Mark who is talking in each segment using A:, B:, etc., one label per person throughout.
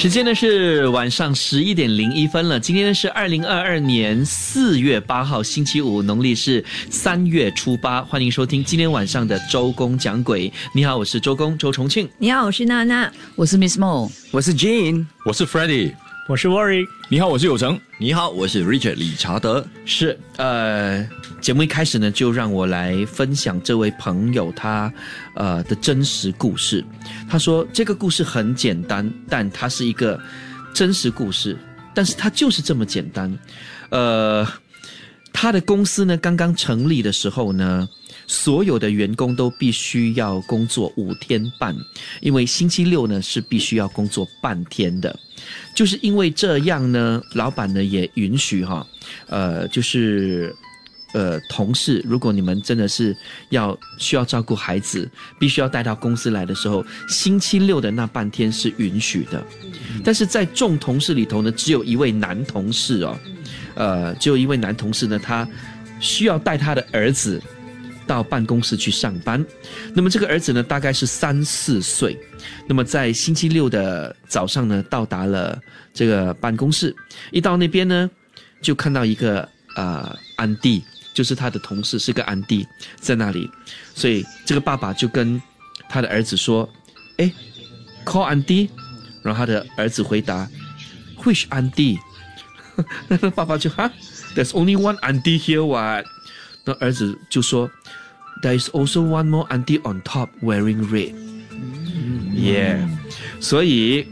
A: 时间呢是晚上十一点零一分了。今天呢是二零二二年四月八号星期五，农历是三月初八。欢迎收听今天晚上的周公讲鬼。你好，我是周公周重庆。
B: 你好，我是娜娜，
C: 我是 Miss Mo，
D: 我是 Jane，
E: 我是 Freddie，
F: 我是 Worry。
E: 你好，我是有成。
D: 你好，我是 Richard 理查德。
A: 是呃，节目一开始呢，就让我来分享这位朋友他呃的真实故事。他说这个故事很简单，但它是一个真实故事，但是它就是这么简单。呃，他的公司呢刚刚成立的时候呢，所有的员工都必须要工作五天半，因为星期六呢是必须要工作半天的。就是因为这样呢，老板呢也允许哈，呃，就是呃，同事，如果你们真的是要需要照顾孩子，必须要带到公司来的时候，星期六的那半天是允许的。但是在众同事里头呢，只有一位男同事哦，呃，只有一位男同事呢，他需要带他的儿子到办公室去上班。那么这个儿子呢，大概是三四岁。那么在星期六的早上呢，到达了这个办公室，一到那边呢，就看到一个呃安迪，就是他的同事是个安迪在那里，所以这个爸爸就跟他的儿子说：“哎，call 安迪。”然后他的儿子回答：“Which 安迪？”爸爸就哈，There's only one auntie here, what？那儿子就说：“There is also one more auntie on top wearing red。” Yeah，，所以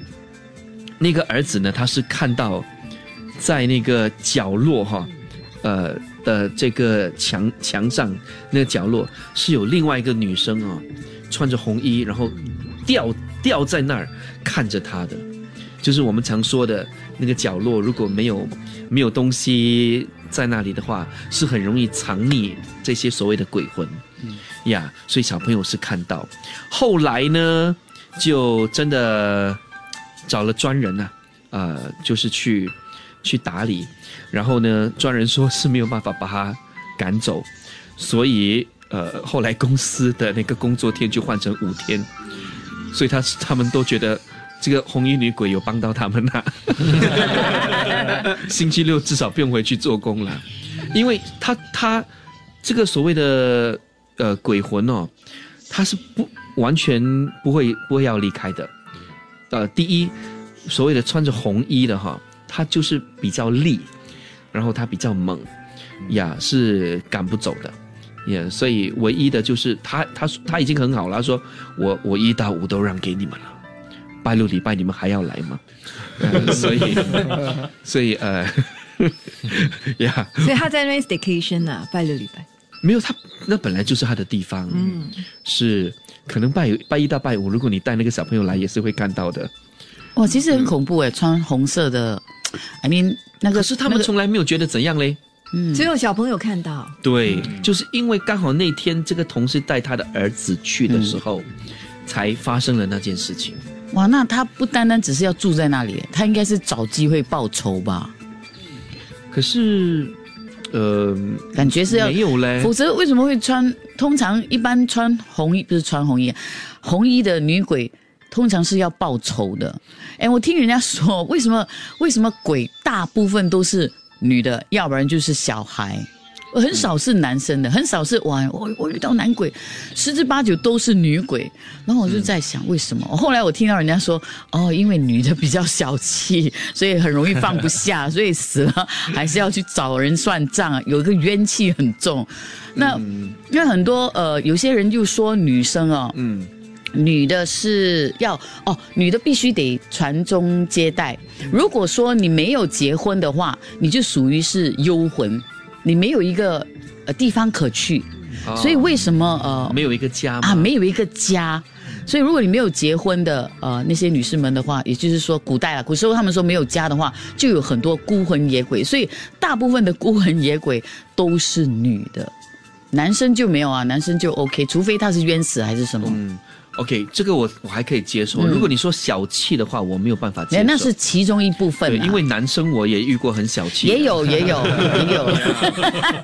A: 那个儿子呢，他是看到在那个角落哈，呃的这个墙墙上那个角落是有另外一个女生哦，穿着红衣，然后吊吊在那儿看着他的，就是我们常说的那个角落，如果没有没有东西在那里的话，是很容易藏匿这些所谓的鬼魂呀。所以小朋友是看到，后来呢？就真的找了专人呢，呃，就是去去打理，然后呢，专人说是没有办法把他赶走，所以呃，后来公司的那个工作天就换成五天，所以他他们都觉得这个红衣女鬼有帮到他们呐，星期六至少不用回去做工了，因为他他这个所谓的呃鬼魂哦，他是不。完全不会不会要离开的，呃，第一，所谓的穿着红衣的哈，他就是比较厉，然后他比较猛，呀，是赶不走的，也，所以唯一的就是他他他已经很好了，他说我我一到五都让给你们了，拜六礼拜你们还要来吗？所以 所以呃，呀，
B: 所以他在那边 station 呢，拜六礼拜
A: 没有他那本来就是他的地方，嗯，是。可能拜拜一到拜五，如果你带那个小朋友来，也是会看到的。
C: 哇，其实很恐怖哎，穿红色的，I mean 那个
A: 是他们从来没有觉得怎样嘞。
B: 嗯，只有小朋友看到。
A: 对，就是因为刚好那天这个同事带他的儿子去的时候，才发生了那件事情。
C: 哇，那他不单单只是要住在那里，他应该是找机会报仇吧？
A: 可是。呃，
C: 感觉是要
A: 没有嘞，
C: 否则为什么会穿？通常一般穿红衣不是穿红衣，红衣的女鬼通常是要报仇的。哎，我听人家说，为什么为什么鬼大部分都是女的，要不然就是小孩。很少是男生的，很少是哇，我我遇到男鬼，十之八九都是女鬼。然后我就在想，为什么？后来我听到人家说，哦，因为女的比较小气，所以很容易放不下，所以死了还是要去找人算账，有一个冤气很重。那因为很多呃，有些人就说女生哦，嗯，女的是要哦，女的必须得传宗接代。如果说你没有结婚的话，你就属于是幽魂。你没有一个呃地方可去，所以为什么呃
A: 没有一个家
C: 啊？没有一个家，所以如果你没有结婚的呃那些女士们的话，也就是说古代啊，古时候他们说没有家的话，就有很多孤魂野鬼，所以大部分的孤魂野鬼都是女的，男生就没有啊，男生就 OK，除非他是冤死还是什么。
A: OK，这个我我还可以接受。如果你说小气的话，我没有办法接受。
C: 哎，那是其中一部分
A: 对，
C: 啊，
A: 因为男生我也遇过很小气，
C: 也有也有 也有，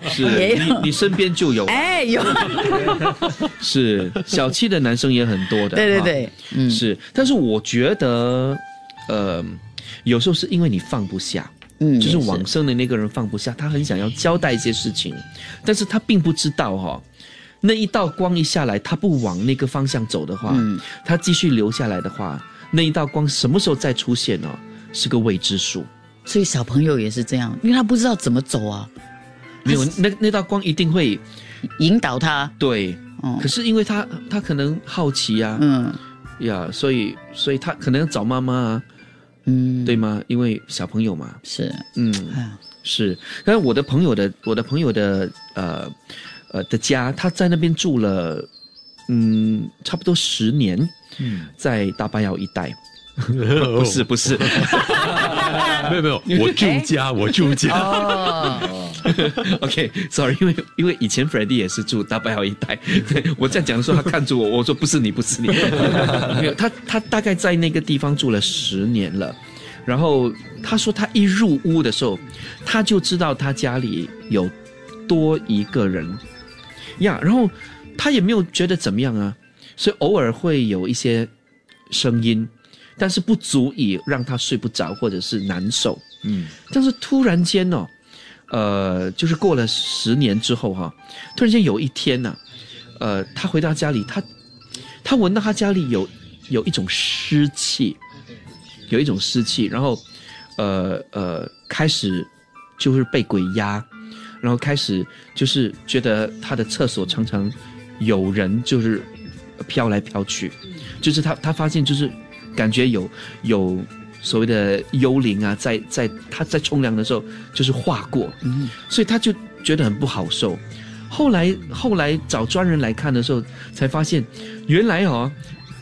A: 是
C: 也有。
A: 你你身边就有，
C: 哎有，
A: 是小气的男生也很多的。
C: 对对对，嗯，
A: 是，但是我觉得，呃，有时候是因为你放不下，
C: 嗯
A: 就是。往生的那个人放不下，他很想要交代一些事情，但是他并不知道哈、那一道光一下来，他不往那个方向走的话，
C: 嗯。
A: 他继续留下来的话，那一道光什么时候再出现呢、是个未知数。
C: 所以小朋友也是这样，因为他不知道怎么走啊，
A: 没有，那那道光一定会
C: 引导他，
A: 对，
C: 哦。
A: 可是因为他他可能好奇啊，
C: 嗯。
A: 呀，所以所以他可能要找妈妈啊，
C: 嗯，
A: 对吗？因为小朋友嘛，
C: 是，
A: 嗯。是，但是我的朋友的我的朋友的呃呃的家，他在那边住了，嗯，差不多十年，
D: 嗯，
A: 在大巴窑一带。不是不 是
D: 没有没有，我住家，我住家。
C: 哦，，
A: OK，sorry，、因为因为以前 Freddie 也是住大巴窑一带，对我这样讲的时候，他看住我，我说不是你不是你，没有他他大概在那个地方住了十年了，然后他说他一入屋的时候，他就知道他家里有多一个人呀，然后他也没有觉得怎么样啊，所以偶尔会有一些声音，但是不足以让他睡不着或者是难受。
D: 嗯，
A: 但是突然间哦，呃，就是过了十年之后哈、突然间有一天呢、呃，他回到家里，他他闻到他家里有有一种湿气，有一种湿气，然后呃呃开始就是被鬼压，然后开始就是觉得他的厕所常常有人就是飘来飘去，就是他他发现就是感觉有有所谓的幽灵啊，在在他在冲凉的时候就是划过，
C: 嗯
A: 所以他就觉得很不好受。后来后来找专人来看的时候，才发现原来哦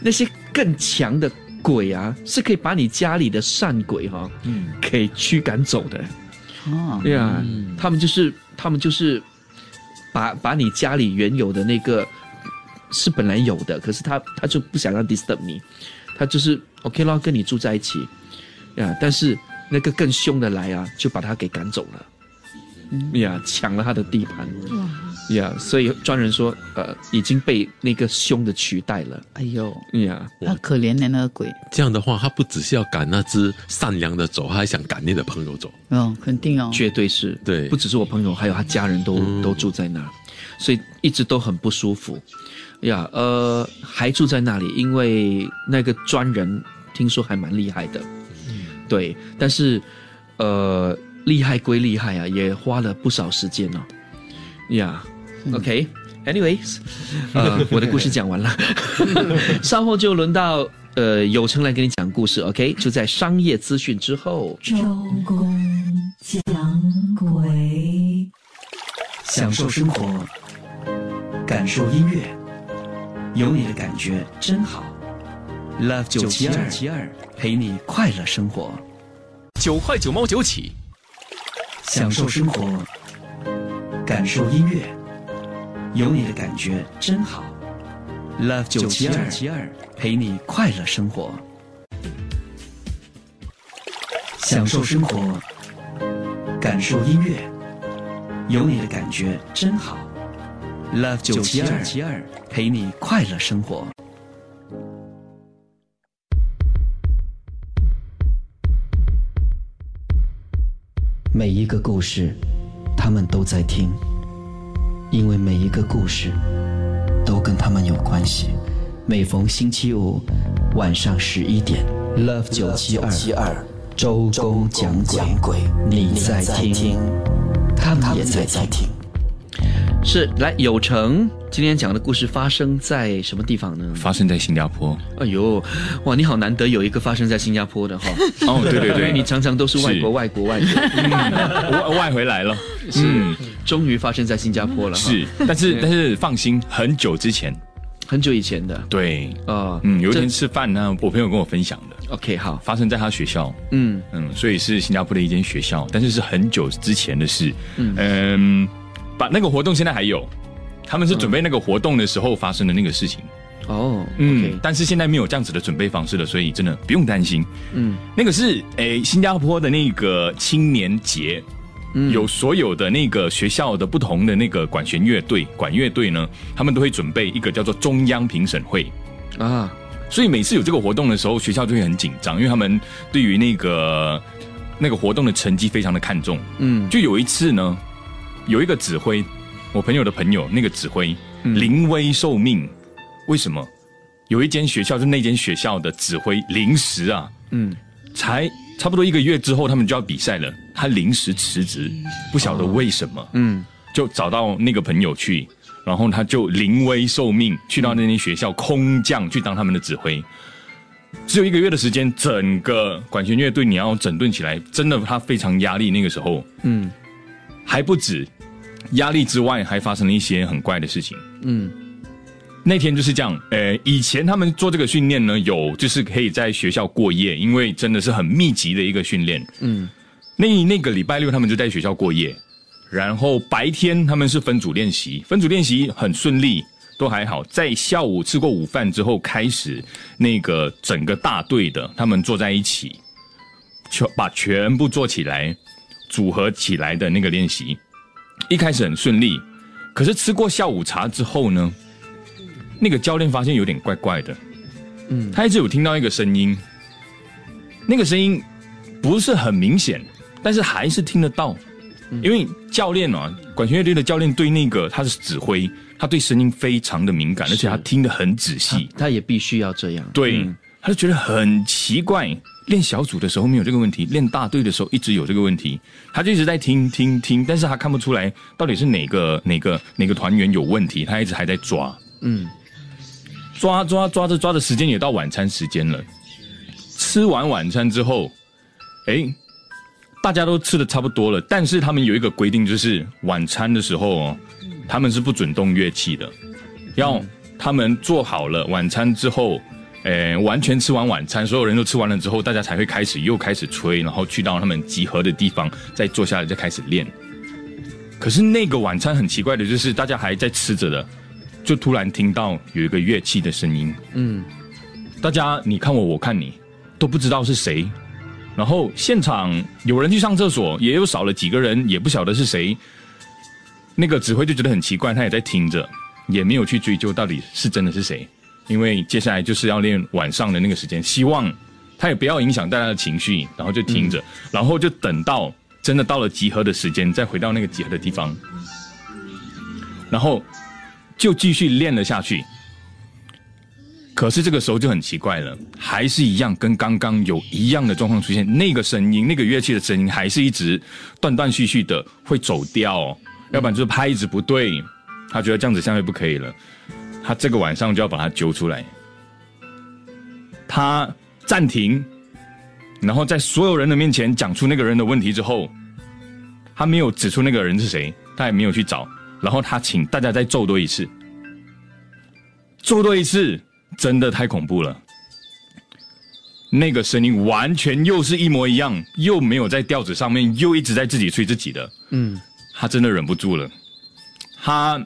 A: 那些更强的鬼啊，是可以把你家里的善鬼哈、
D: 嗯
A: 给驱赶走的。
C: 哦，
A: 对呀，他们就是他们就是把把你家里原有的那个是本来有的，可是他他就不想让 disturb 你，他就是 OK 咯，跟你住在一起。呀，但是那个更凶的来啊，就把他给赶走了。呀，抢了他的地盘，呀，所以专人说，呃，已经被那个凶的取代了，
C: 哎呦，
A: 呀，
C: 他可怜的那个鬼，
D: 这样的话，他不只是要赶那只善良的走，他还想赶你的朋友走。
C: 嗯，肯定哦，
A: 绝对是，
D: 对。
A: 不只是我朋友，还有他家人都、
D: 嗯。
A: 都住在那儿，所以一直都很不舒服。呀，呃，还住在那里，因为那个专人听说还蛮厉害的，嗯。对，但是呃，厉害归厉害啊，也花了不少时间哦。呀、k anyways，呃，我的故事讲完了，稍后就轮到呃有成来给你讲故事，OK？就在商业资讯之后。
E: 周公讲鬼，
G: 享受生活，感受音乐，有你的感觉真好。Love 九七二七二陪你快乐生活，
F: 九块九毛九起，
G: 享受生活，感受音乐，有你的感觉真好。Love 九七二七二陪你快乐生活，享受生活，感受音乐，有你的感觉真好。Love 九七二七二陪你快乐生活。每一个故事，他们都在听，因为每一个故事都跟他们有关系。每逢星期五晚上十一点，Love 九七二周公讲鬼，你在听，他们也在听。
A: 是来有成今天讲的故事发生在什么地方呢？
F: 发生在新加坡。
A: 哎呦，哇，你好难得有一个发生在新加坡的哈。
F: 哦，对对对，
A: 你常常都是外国、外国、外国，
F: 外外回来了。嗯，
A: 终于发生在新加坡了。
F: 是，但是但是放心，很久之前，
A: 很久以前的
F: 对，
A: 啊。
F: 嗯，有一天吃饭呢，我朋友跟我分享的
A: ，OK 好，
F: 发生在他学校。
A: 嗯
F: 嗯，所以是新加坡的一间学校，但是是很久之前的事。嗯，把那个活动现在还有，他们是准备那个活动的时候发生的那个事情。
A: 哦，
F: 嗯但是现在没有这样子的准备方式了，所以真的不用担心。
A: 嗯
F: 那个是诶，新加坡的那个青年节，
A: 嗯
F: 有所有的那个学校的不同的那个管弦乐队、管乐队呢，他们都会准备一个叫做中央评审会。
A: 啊，
F: 所以每次有这个活动的时候，学校就会很紧张，因为他们对于那个那个活动的成绩非常的看重。
A: 嗯
F: 就有一次呢，有一个指挥，我朋友的朋友那个指挥临危受命，为什么？有一间学校，就那间学校的指挥临时啊，
A: 嗯，
F: 才差不多一个月之后，他们就要比赛了，他临时辞职，不晓得为什么，
A: 嗯
F: 就找到那个朋友去，然后他就临危受命，去到那间学校空降去当他们的指挥。只有一个月的时间，整个管弦乐队你要整顿起来，真的他非常压力。那个时候
A: 嗯
F: 还不止压力之外，还发生了一些很怪的事情。
A: 嗯
F: 那天就是这样，呃，以前他们做这个训练呢，有就是可以在学校过夜，因为真的是很密集的一个训练。
A: 嗯
F: 那那个礼拜六他们就在学校过夜，然后白天他们是分组练习，分组练习很顺利，都还好。在下午吃过午饭之后，开始那个整个大队的他们坐在一起，全把全部做起来，组合起来的那个练习，一开始很顺利，可是吃过下午茶之后呢，那个教练发现有点怪怪的，
A: 嗯。
F: 他一直有听到一个声音，那个声音不是很明显，但是还是听得到，因为教练啊，管弦乐队的教练对那个他是指挥，他对声音非常的敏感，而且他听得很仔细，
A: 他也必须要这样。
F: 对，
A: 嗯。
F: 他就觉得很奇怪。练小组的时候没有这个问题，练大队的时候一直有这个问题，他就一直在听听听，但是他看不出来到底是哪个哪个哪个团员有问题，他一直还在抓。
A: 嗯
F: 抓抓抓着抓着，时间也到晚餐时间了。吃完晚餐之后，哎，大家都吃的差不多了，但是他们有一个规定，就是晚餐的时候哦，他们是不准动乐器的，要他们做好了晚餐之后，诶，完全吃完晚餐，所有人都吃完了之后，大家才会开始又开始吹，然后去到他们集合的地方，再坐下来再开始练。可是那个晚餐很奇怪的，就是大家还在吃着的，就突然听到有一个乐器的声音，
A: 嗯。
F: 大家你看我，我看你，都不知道是谁。然后现场有人去上厕所，也有少了几个人，也不晓得是谁。那个指挥就觉得很奇怪，他也在听着，也没有去追究到底是真的是谁，因为接下来就是要练晚上的那个时间，希望他也不要影响大家的情绪，然后就听着，然后就等到真的到了集合的时间，再回到那个集合的地方，然后就继续练了下去。可是这个时候就很奇怪了，还是一样跟刚刚有一样的状况出现，那个声音，那个乐器的声音还是一直断断续续的会走调，要不然就是拍子不对，他觉得这样子下面不可以了，他这个晚上就要把它揪出来，他暂停，然后在所有人的面前讲出那个人的问题之后，他没有指出那个人是谁，他也没有去找，然后他请大家再奏多一次，奏多一次。真的太恐怖了，那个声音完全又是一模一样，又没有在调子上面，又一直在自己吹自己的，
A: 嗯
F: 他真的忍不住了，他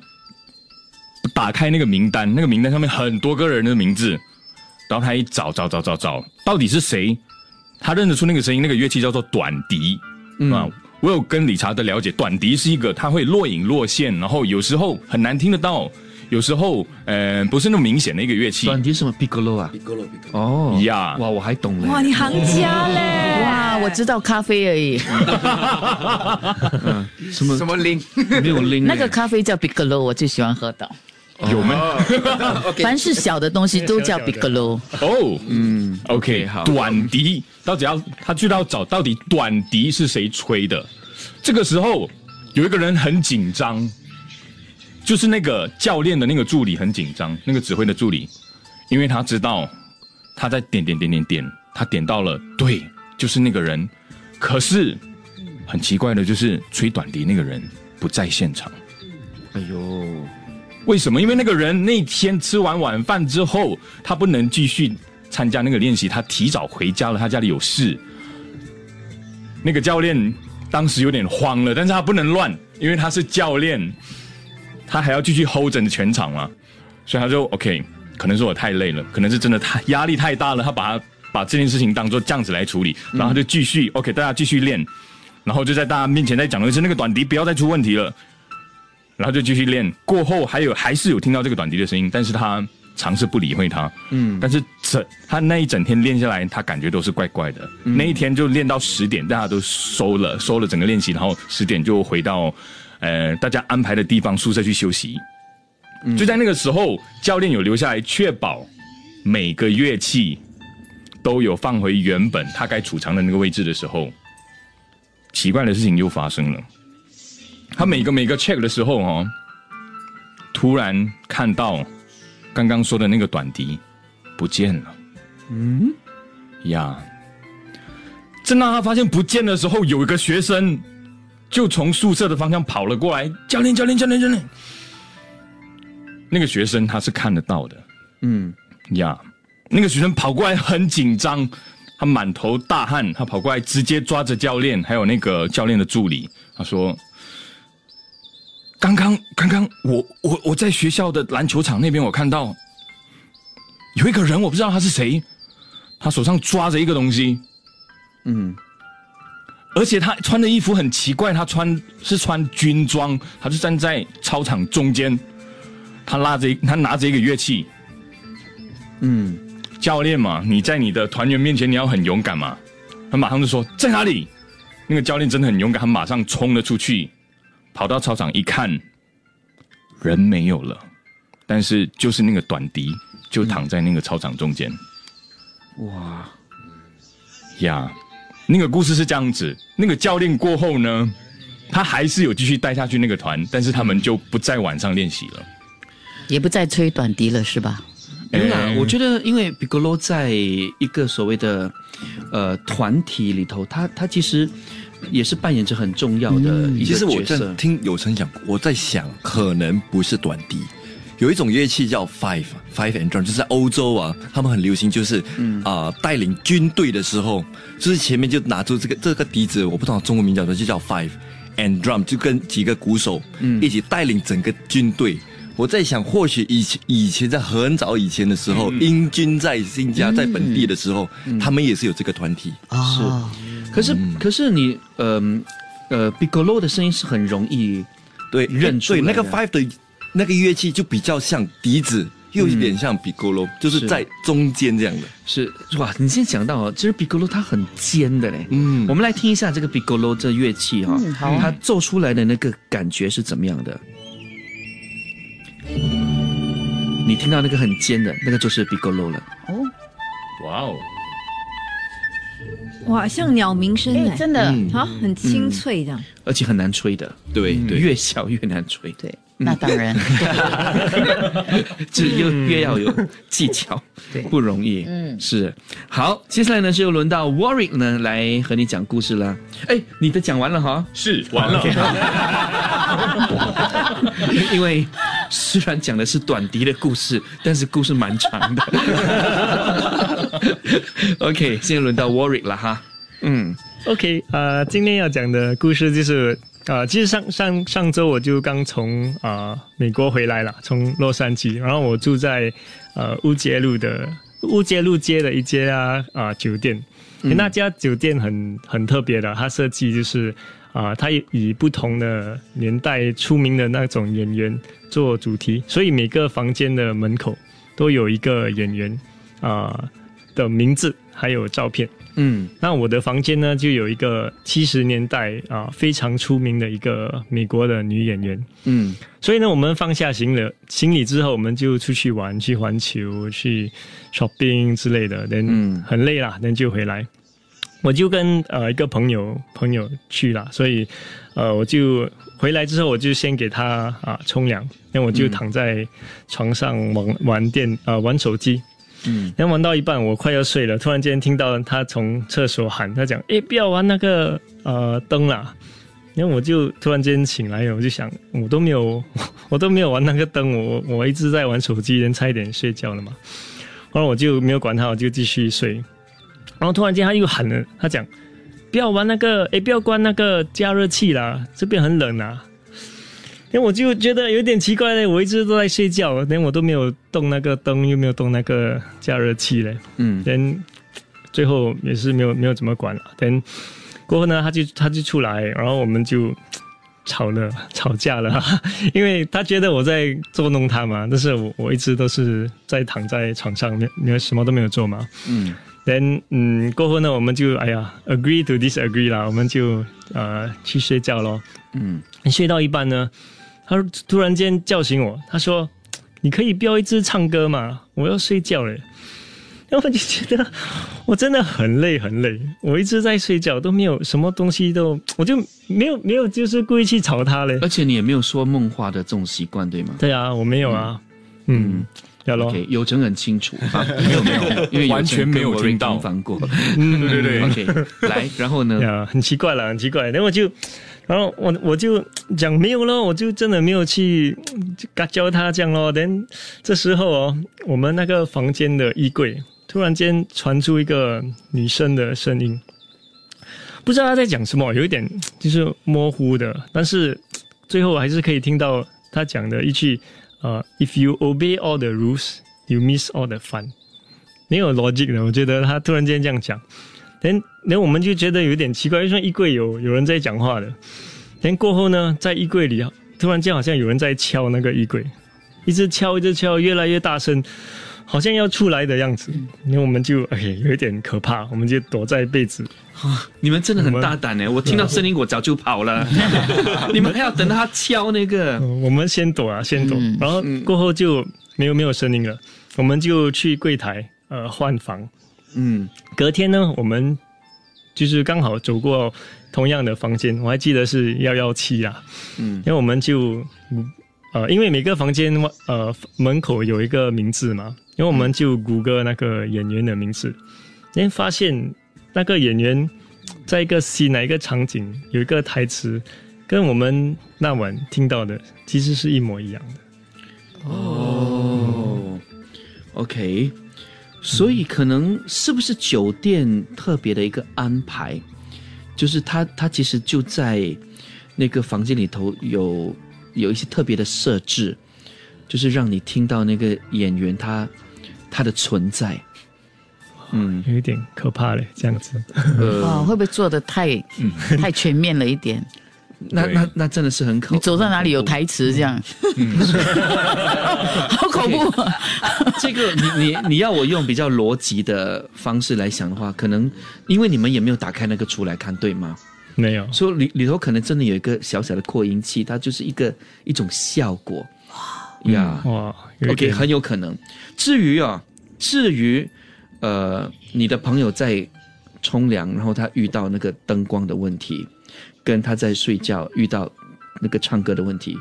F: 打开那个名单，那个名单上面很多个人的名字，然后他一找找找找找，到底是谁？他认得出那个声音，那个乐器叫做短笛，啊，我有跟理查德了解，短笛是一个它会若隐若现，然后有时候很难听得到。有时候，呃，不是那么明显的一个乐器。
A: 短笛什么 piccolo 啊哦
F: 呀
A: 哇，我还懂了。
B: 哇，你行家嘞！
C: 哇，我知道咖啡而已，
A: 什么
H: 什么铃？
A: 没有拎
C: 那个咖啡叫 Bigelow，我最喜欢喝的。
F: 有吗？
C: 凡是小的东西都叫 Bigelow。
F: 哦，嗯，OK，
A: 好
F: 短笛，到底要他去到找到底短笛是谁吹的？这个时候有一个人很紧张，就是那个教练的那个助理很紧张，那个指挥的助理，因为他知道他在点点点点点，他点到了，对，就是那个人。可是很奇怪的就是吹短笛那个人不在现场。
A: 哎呦，
F: 为什么？因为那个人那天吃完晚饭之后，他不能继续参加那个练习，他提早回家了，他家里有事。那个教练当时有点慌了，但是他不能乱，因为他是教练，他还要继续 hold 整全场嘛，所以他就 OK，可能是我太累了，可能是真的太压力太大了，他把他把这件事情当做这样子来处理，然后就继续 OK，大家继续练，然后就在大家面前再讲了一次那个短笛不要再出问题了，然后就继续练。过后还有还是有听到这个短笛的声音，但是他尝试不理会他，嗯，但是整他那一整天练下来，他感觉都是怪怪的。那一天就练到十点，大家都收了收了整个练习，然后十点就回到呃大家安排的地方宿舍去休息。就在那个时候，教练有留下来确保每个乐器都有放回原本它该储藏的那个位置的时候，奇怪的事情又发生了。他每个每个 check 的时候哦，突然看到刚刚说的那个短笛不见了。嗯，呀，正当他发现不见的时候，有一个学生就从宿舍的方向跑了过来，教练，教练，教练，教练。那个学生他是看得到的，嗯。呀，那个学生跑过来很紧张，他满头大汗，他跑过来直接抓着教练，还有那个教练的助理，他说：“刚刚刚刚我我我在学校的篮球场那边，我看到有一个人，我不知道他是谁，他手上抓着一个东西，嗯，而且他穿的衣服很奇怪，他穿是穿军装，他就站在操场中间。”他拉着他拿着一个乐器，嗯，教练嘛，你在你的团员面前你要很勇敢嘛。他马上就说在哪里？那个教练真的很勇敢，他马上冲了出去，跑到操场一看，人没有了，但是就是那个短笛就躺在那个操场中间。哇呀，那个故事是这样子。那个教练过后呢，他还是有继续带下去那个团，但是他们就不在晚上练习了。
C: 也不再吹短笛了，是吧？
A: 有啦，我觉得因为 Bigolo 在一个所谓的呃团体里头，他他其实也是扮演着很重要的一个角色。
H: 其实我在听有成讲，我在想，可能不是短笛，有一种乐器叫 Five Five and Drum，就是在欧洲啊，他们很流行，就是啊带领军队的时候，就是前面就拿出这个这个笛子，我不知道中文名叫什么，就叫 Five and Drum，就跟几个鼓手一起带领整个军队。我在想，或许以前以前在很早以前的时候，英军在新加在本地的时候，他们也是有这个团体。
A: 是，可是可是你呃呃，Bigolo 的声音是很容易
H: 对
A: 认出
H: 对那个 Five 的那个乐器就比较像笛子，又有点像 Bigolo，就是在中间这样的。
A: 是哇，你先想到哦，其实 Bigolo 它很尖的嘞。嗯，我们来听一下这个 Bigolo 这乐器哈，它奏出来的那个感觉是怎么样的？你听到那个很尖的那个就是 Bigolo 了。哦，
F: 哇哦，
B: 哇，像鸟鸣声哎，
C: 真的。
B: 啊，很清脆这样，
A: 而且很难吹的，
H: 对对，
A: 越小越难吹，
C: 对，那当然，
A: 这又越要有技巧，
C: 对，
A: 不容易，嗯，是。好，接下来呢就轮到 Warwick 呢来和你讲故事了。哎，你的讲完了哈？
F: 是完了，
A: 因为。虽然讲的是短笛的故事，但是故事蛮长的。OK，现在轮到 Warwick 了哈。
I: 嗯，OK，呃，今天要讲的故事就是，呃，其实上上上周我就刚从啊美国回来了，从洛杉矶，然后我住在呃乌街路的乌街路街的一家啊酒店，那家酒店很很特别的，它设计就是。啊，他以不同的年代出名的那种演员做主题，所以每个房间的门口都有一个演员啊的名字，还有照片。嗯，那我的房间呢，就有一个七十年代啊非常出名的一个美国的女演员。嗯，所以呢，我们放下行李行李之后，我们就出去玩，去环球，去 shopping 之类的。等很累了，等就回来。我就跟呃一个朋友朋友去了，所以呃我就回来之后，我就先给他啊冲凉，那我就躺在床上玩玩电啊玩手机，然后玩到一半，我快要睡了，突然间听到他从厕所喊，他讲：“哎，不要玩那个呃灯啦！”然后我就突然间醒来，我就想，我都没有 我都没有玩那个灯，我我一直在玩手机，人差一点睡觉了嘛，后来我就没有管他，我就继续睡。然后突然间他又喊了，他讲：“不要玩那个，哎，不要关那个加热器啦，这边很冷啊。”因为我就觉得有点奇怪嘞，我一直都在睡觉，连我都没有动那个灯，又没有动那个加热器嘞。
A: 嗯
I: 连最后也是没有没有怎么管了。等过后呢，他就他就出来，然后我们就吵了 吵架了，因为他觉得我在捉弄他嘛，但是我我一直都是在躺在床上，没没有什么都没有做嘛。
A: 嗯
I: then 嗯，过后呢，我们就哎呀，agree to disagree 啦，我们就呃去睡觉咯。
A: 嗯
I: 睡到一半呢，他突然间叫醒我，他说：“你可以标一只唱歌嘛，我要睡觉了。”然后我就觉得我真的很累很累，我一直在睡觉，都没有什么东西都，我就没有没有就是故意去吵他嘞。
A: 而且你也没有说梦话的这种习惯，对吗？
I: 对啊，我没有啊，嗯，要咯。
A: OK，有成很清楚，啊没有没有，因为
F: 完全没有听到。
I: 嗯，
F: 对对对
A: OK，来，然后呢？
I: 啊，很奇怪了，很奇怪。然后我就，然后我我就讲没有咯，我就真的没有去教他这样咯。等这时候哦，我们那个房间的衣柜突然间传出一个女生的声音，不知道她在讲什么，有一点就是模糊的，但是最后还是可以听到她讲的一句呃，If you obey all the rules, you miss all the fun。没有逻辑的，我觉得他突然间这样讲。连连我们就觉得有点奇怪，为什么衣柜有有人在讲话的？连过后呢，在衣柜里啊，突然间好像有人在敲那个衣柜，一直敲，一直敲，越来越大声，好像要出来的样子。那我们就哎，有一点可怕，我们就躲在被子。
A: 你们真的很大胆呢！我听到声音，我早就跑了。你们还要等到他敲那个？
I: 嗯我们先躲啊，先躲，然后过后就没有没有声音了，我们就去柜台呃换房。
A: 嗯。
I: 隔天呢，我们就是刚好走过同样的房间，我还记得是幺幺七啊。
A: 嗯。
I: 因为我们就呃，因为每个房间呃门口有一个名字嘛，因为我们就谷歌那个演员的名字，先发现那个演员在一个戏哪一个场景有一个台词，跟我们那晚听到的其实是一模一样的。
A: 哦，OK，所以可能是不是酒店特别的一个安排，就是他他其实就在那个房间里头有有一些特别的设置，就是让你听到那个演员他他的存在。嗯，
I: 有一点可怕嘞，这样子。
C: 哦，
A: 呃，
C: 会不会做的太、太全面了一点？
A: 那那那真的是很可
C: 你走到哪里有台词这样，好恐怖。
A: 这个你你你要我用比较逻辑的方式来想的话，可能因为你们也没有打开那个出来看，对吗？
I: 没有，
A: 所以里里头可能真的有一个小小的扩音器，它就是一个一种效果
I: 哇呀。哇
A: OK，很有可能。至于啊，至于呃，你的朋友在冲凉，然后他遇到那个灯光的问题，跟他在睡觉遇到那个唱歌的问题，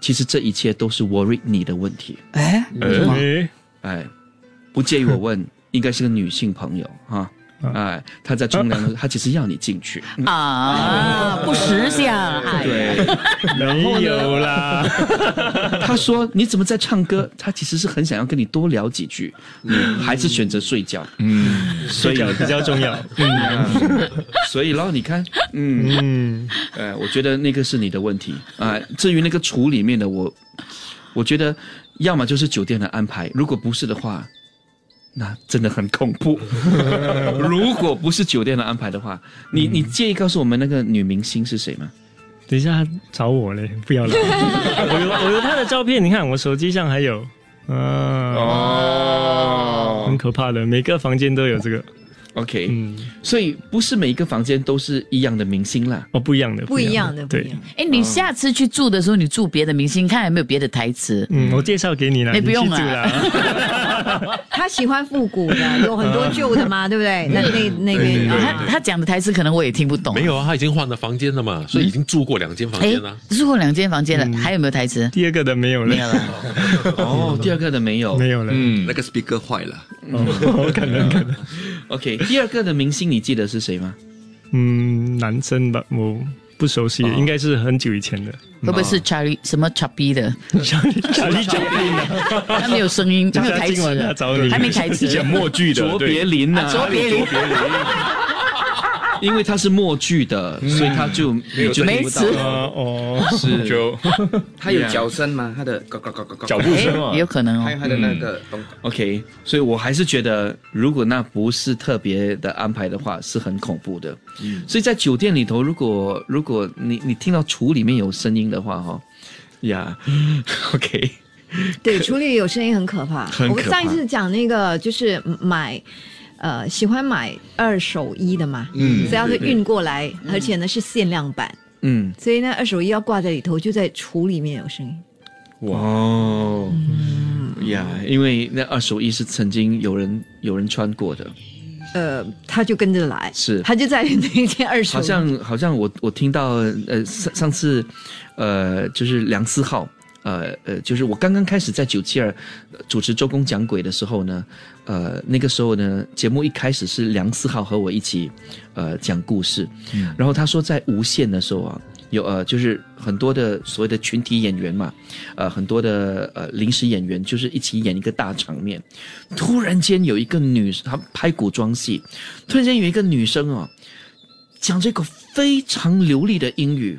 A: 其实这一切都是 worry 你的问题。
C: 哎，
I: 哎
A: 哎，不介意我问，应该是个女性朋友哈。哎，他在冲凉的时候，他其实要你进去。
C: 啊，不识相，哎，
A: 对，
I: 没有啦。
A: 他说：“你怎么在唱歌？”他其实是很想要跟你多聊几句，你还是选择睡觉。
F: 嗯，
I: 睡觉比较重要。
A: 嗯，所以然后你看，嗯，
I: 嗯，
A: 呃，我觉得那个是你的问题啊、至于那个厨里面的，我我觉得要么就是酒店的安排，如果不是的话，那真的很恐怖。如果不是酒店的安排的话，你你介意告诉我们那个女明星是谁吗？
I: 等一下他找我嘞，不要了。我有我有她的照片，你看我手机上还有。啊，
A: 哦
I: 很可怕的，每个房间都有这个。
A: OK，、
I: 嗯，
A: 所以不是每一个房间都是一样的明星啦。
I: 哦，不一样的，
B: 不一样的，不一样。
C: 哎，你下次去住的时候，你住别的明星，看有没有别的台词。
I: 嗯，我介绍给你了，
C: 你不用
I: 啦。
B: 他喜欢复古的，有很多旧的嘛，对不对？那那那边
C: 他
B: 啊，
C: 他讲的台词可能我也听不懂。
D: 没有啊，他已经换了房间了嘛，所以已经住过两间房
C: 哎
D: 间了。，
C: 住过两间房间了，还有没有台词？
I: 第二个的没有了，
C: 没有了。
A: 哦，第二个的没有。
I: 没有了。
F: 嗯
H: 那，个 speaker 坏了，
I: 哦，可能可能
A: ，OK，第二个的明星你记得是谁吗？
I: 嗯，男生吧，我不熟悉，应该是很久以前的。
C: 会不会是 Charlie 什么 Chubby 的？
I: 小丽小丽小丽
C: 他没有声音，没有台词，
I: 找你，
C: 还没台词。
F: 讲默剧的，
A: 卓
F: 对
A: 别林啊、
C: 卓别林，
A: 因为它是默剧的，所以它就你就听到。
C: 没词
I: 哦哦，
A: 是。
F: 就。
J: 它有脚声吗？它的咯咯咯咯咯，
F: 脚步声啊。
C: 哎，有可能哦。
J: 还有它的那个咚
A: ，OK，所以我还是觉得，如果那不是特别的安排的话，是很恐怖的。嗯，所以在酒店里头，如果如果你你听到厨里面有声音的话，哈，呀，OK，
B: 对，处理有声音很可怕。
A: 很可怕。
B: 我们上一次讲那个就是买。呃，喜欢买二手衣的嘛，嗯，所以要是运过来，而且呢是限量版，
A: 嗯，
B: 所以呢二手衣要挂在里头，就在橱里面有声音。
A: 哇。哦，呀，因为那二手衣是曾经有人有人穿过的，
B: 呃，他就跟着来，
A: 是。
B: 他就在那件二手。衣，
A: 好像好像我我听到呃上上次呃就是梁思浩。呃呃，就是我刚刚开始在九七二主持周公讲鬼的时候呢，呃，那个时候呢，节目一开始是梁思浩和我一起呃讲故事，然后他说在无线的时候啊，有呃就是很多的所谓的群体演员嘛，呃很多的呃临时演员就是一起演一个大场面，突然间有一个女，她拍古装戏，突然间有一个女生哦，讲这个非常流利的英语，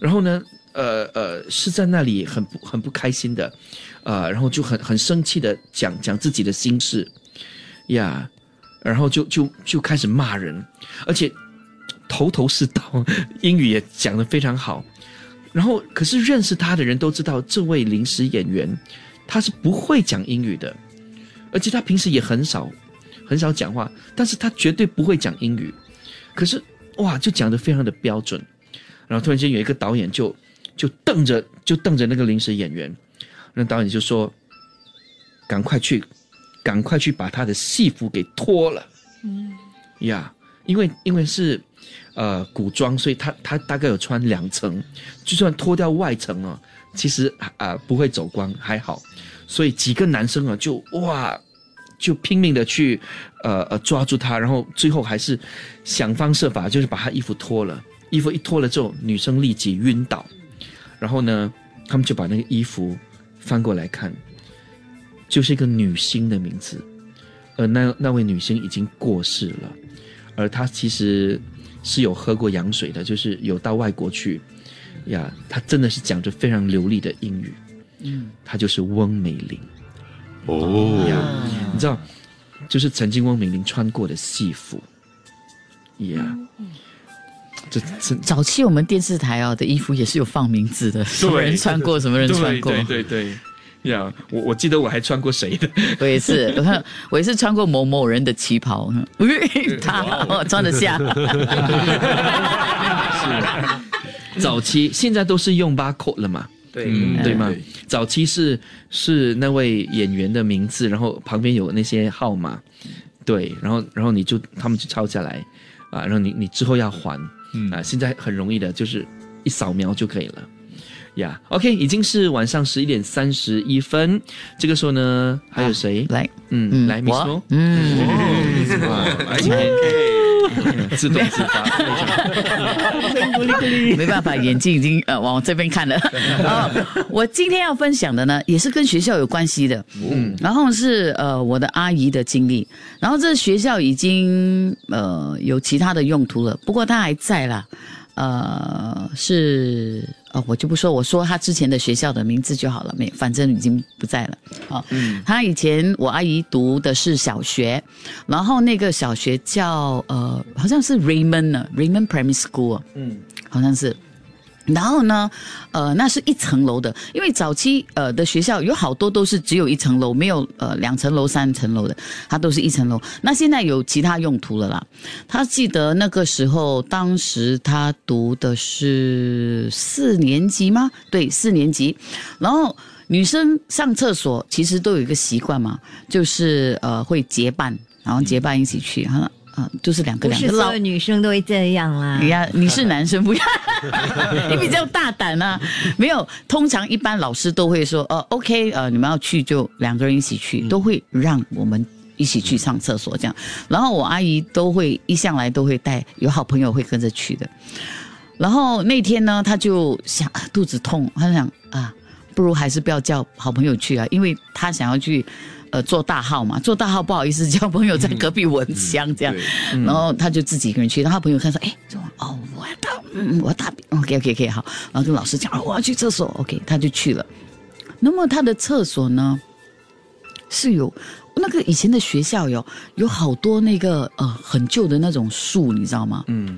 A: 然后呢，呃呃，是在那里很不很不开心的，呃，然后就很很生气的讲讲自己的心事，呀，然后就就就开始骂人，而且头头是道，英语也讲得非常好。然后，可是认识他的人都知道，这位临时演员他是不会讲英语的，而且他平时也很少很少讲话，但是他绝对不会讲英语。可是哇，就讲得非常的标准。然后突然间有一个导演就就瞪着就瞪着那个临时演员，那导演就说：“赶快去，赶快去把他的戏服给脱了。”嗯，呀，因为因为是呃古装，所以他他大概有穿两层，就算脱掉外层哦，其实啊、不会走光，还好。所以几个男生啊就哇。就拼命的去，呃呃抓住他，然后最后还是想方设法，就是把他衣服脱了。衣服一脱了之后，女生立即晕倒，然后呢，他们就把那个衣服翻过来看，就是一个女星的名字，而那那位女星已经过世了，而她其实是有喝过洋水的，就是有到外国去。呀，她真的是讲着非常流利的英语，嗯，她就是翁美玲。
D: 哦，
A: 呀，你知道，就是曾经翁美玲穿过的戏服，呀，这这
C: 早期我们电视台啊的衣服也是有放名字的，什么人穿过，什么人穿过。
A: 对对对。对，呀，我我记得我还穿过谁的，
C: 我也是，我看我也是穿过某某人的旗袍，他我穿得下。
A: 早期现在都是用 barcode 了嘛，
J: 对，
A: 嗯，对吗？早期是是那位演员的名字，然后旁边有那些号码，对，然后然后你就他们就抄下来啊，然后你你之后要还，
F: 嗯。
A: 啊，现在很容易的，就是一扫描就可以了。呀、o k 已经是晚上十一点三十一分，这个时候呢，还有谁？
C: 来，
A: 嗯，
C: 嗯，
A: 来
C: 我。
A: Mo，
C: 嗯，
A: 哇，今天 自动自发，
C: 没办法，眼睛已经呃往这边看了。哦，我今天要分享的呢，也是跟学校有关系的。嗯，然后是呃我的阿姨的经历，然后这学校已经呃有其他的用途了，不过它还在啦。呃，是呃，我就不说，我说他之前的学校的名字就好了，没，反正已经不在了。好、他以前我阿姨读的是小学，然后那个小学叫呃，好像是 Raymond 呢，Raymond Primary School，嗯，好像是。然后呢，呃，那是一层楼的，因为早期呃的学校有好多都是只有一层楼，没有呃两层楼、三层楼的，它都是一层楼。那现在有其他用途了啦。他记得那个时候，当时他读的是四年级吗？对，四年级。然后女生上厕所其实都有一个习惯嘛，就是呃会结伴，然后结伴一起去哈。啊、就是两个
B: 不
C: 两个
B: 所有女生都会这样啦。
C: 你呀，你是男生不要，你比较大胆啊。没有，通常一般老师都会说，呃，OK，呃，你们要去就两个人一起去，都会让我们一起去上厕所这样。然后我阿姨都会一向来都会带，有好朋友会跟着去的。然后那天呢，她就想啊肚子痛，她想啊，不如还是不要叫好朋友去啊，因为她想要去。呃做大号嘛，做大号不好意思叫朋友在隔壁闻香这样，然后他就自己一个人去，然后他朋友看说，哎，说哦我要大，嗯我要大便，OK OK OK 好，然后跟老师讲，哦我要去厕所，OK 他就去了。那么他的厕所呢是有那个以前的学校有有好多那个呃很旧的那种树，你知道吗？
A: 嗯，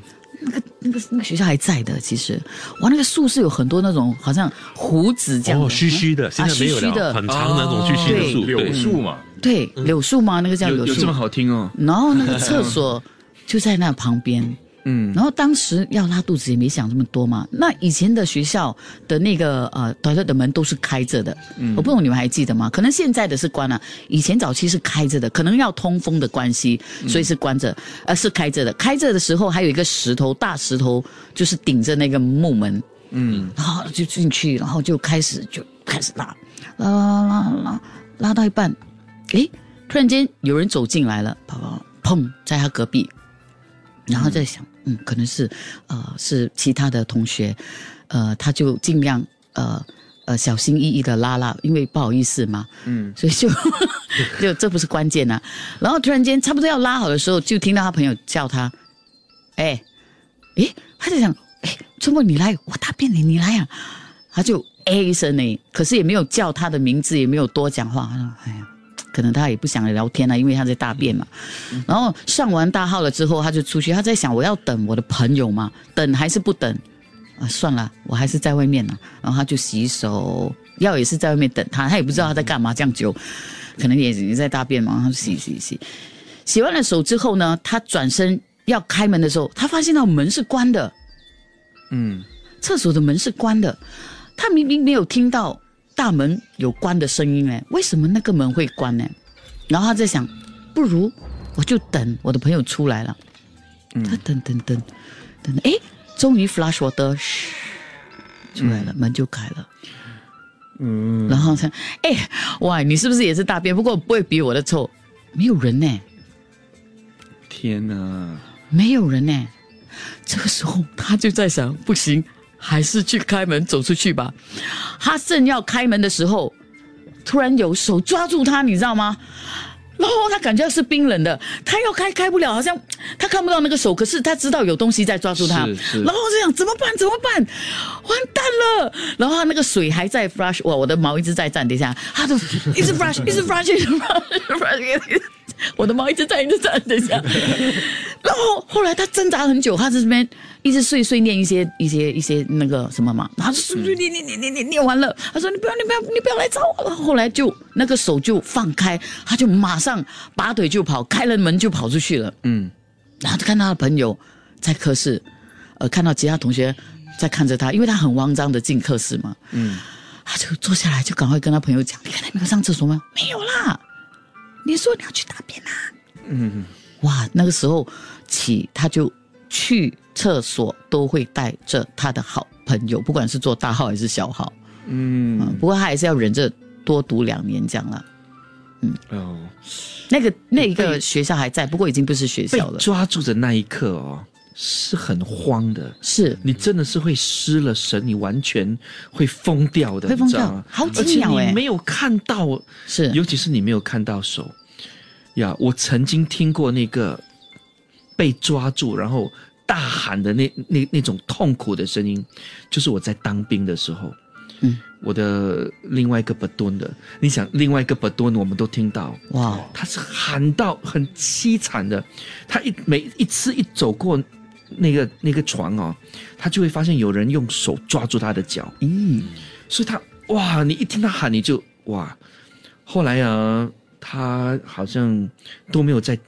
C: 那个那个学校还在的，其实哇，那个树是有很多那种好像胡子这样的
D: 哦，虚虚的，现在没有了，
C: 虚虚的
D: 很长的那种虚虚的树，
F: 柳树嘛，
C: 对柳树吗？那个叫柳树
A: 这么。好听哦？
C: 然后那个 厕所就在那旁边，
A: 嗯，
C: 然后当时要拉肚子也没想这么多嘛。那以前的学校的那个呃 toilet 的门都是开着的，嗯。我不懂你们还记得吗？可能现在的是关了，以前早期是开着的，可能要通风的关系，所以是关着，呃是开着的。开着的时候还有一个石头，大石头就是顶着那个木门，
A: 嗯，
C: 然后就进去，然后就开始就开始拉，拉拉拉拉拉到一半，诶，突然间有人走进来了，啪啪砰，在他隔壁，然后在想，嗯，可能是呃是其他的同学，呃，他就尽量呃呃小心翼翼的拉拉，因为不好意思嘛，
A: 嗯，
C: 所以就就 这不是关键呐、啊然后突然间差不多要拉好的时候，就听到他朋友叫他，哎，诶，他就想，哎，周末你来，我大便了，你来啊、他就哎一声呢，可是也没有叫他的名字，也没有多讲话。他说：“哎呀，可能他也不想聊天了，因为他在大便嘛。然后上完大号了之后，他就出去，他在想我要等我的朋友嘛，等还是不等？啊，算了，我还是在外面呢。然后他就洗手，要也是在外面等他，他也不知道他在干嘛这样久，可能也也在大便嘛，他就洗洗洗。洗完了手之后呢，他转身要开门的时候，他发现到门是关的。
A: 嗯，
C: 厕所的门是关的，他明明没有听到大门有关的声音哎，为什么那个门会关呢？然后他在想，不如我就等我的朋友出来了。他等等等等，哎，终于 flash 我的嘘出来了，门就开了。嗯，然后他，哎，哇，你是不是也是大便？不过不会比我的臭，没有人呢，
A: 天哪，
C: 没有人呢。这个时候他就在想，不行，还是去开门走出去吧。他正要开门的时候，突然有手抓住他，你知道吗？然后他感觉是冰冷的，他要开开不了，好像他看不到那个手，可是他知道有东西在抓住他。然后这样怎么办？怎么办？完蛋了！然后他那个水还在 flush，哇，我的毛一直在站，等一下，他就一直 flush，一直 flush，一直 flush，一直 flush，我的猫一直在，一直站，等一下。然后后来他挣扎很久，他在这边一直碎碎念一些一些一些那个什么嘛，然后就碎碎念念念念念念完了，他说你不要你不要你不要来找我了。后来就那个手就放开，他就马上拔腿就跑，开了门就跑出去了。
A: 嗯，
C: 然后就看他的朋友在课室，呃，看到其他同学在看着他，因为他很慌张的进课室嘛。
A: 嗯，
C: 他就坐下来，就赶快跟他朋友讲：“你看他没有上厕所吗？没有啦。你说你要去大便啦、
A: 嗯，
C: 哇，那个时候起，他就去厕所都会带着他的好朋友，不管是做大号还是小号。嗯，
A: 嗯，
C: 不过他还是要忍着多读两年这样了。嗯。
A: 哦，
C: 那个那一个学校还在，不过已经不是学校了。
A: 抓住的那一刻哦，是很慌的。
C: 是。
A: 你真的是会失了神，你完全会疯掉的，
C: 会疯掉好几
A: 而且
C: 秒欸。
A: 你没有看到，
C: 是。
A: 尤其是你没有看到手。呀。我曾经听过那个被抓住，然后大喊的那那那种痛苦的声音，就是我在当兵的时候，
C: 嗯，
A: 我的另外一个巴顿的，你想另外一个巴顿，我们都听到，
C: 哇，
A: 他是喊到很凄惨的，他一每一次一走过那个那个床哦，他就会发现有人用手抓住他的脚，
C: 嗯，
A: 所以他哇，你一听他喊你就哇，后来啊，他好像都没有在，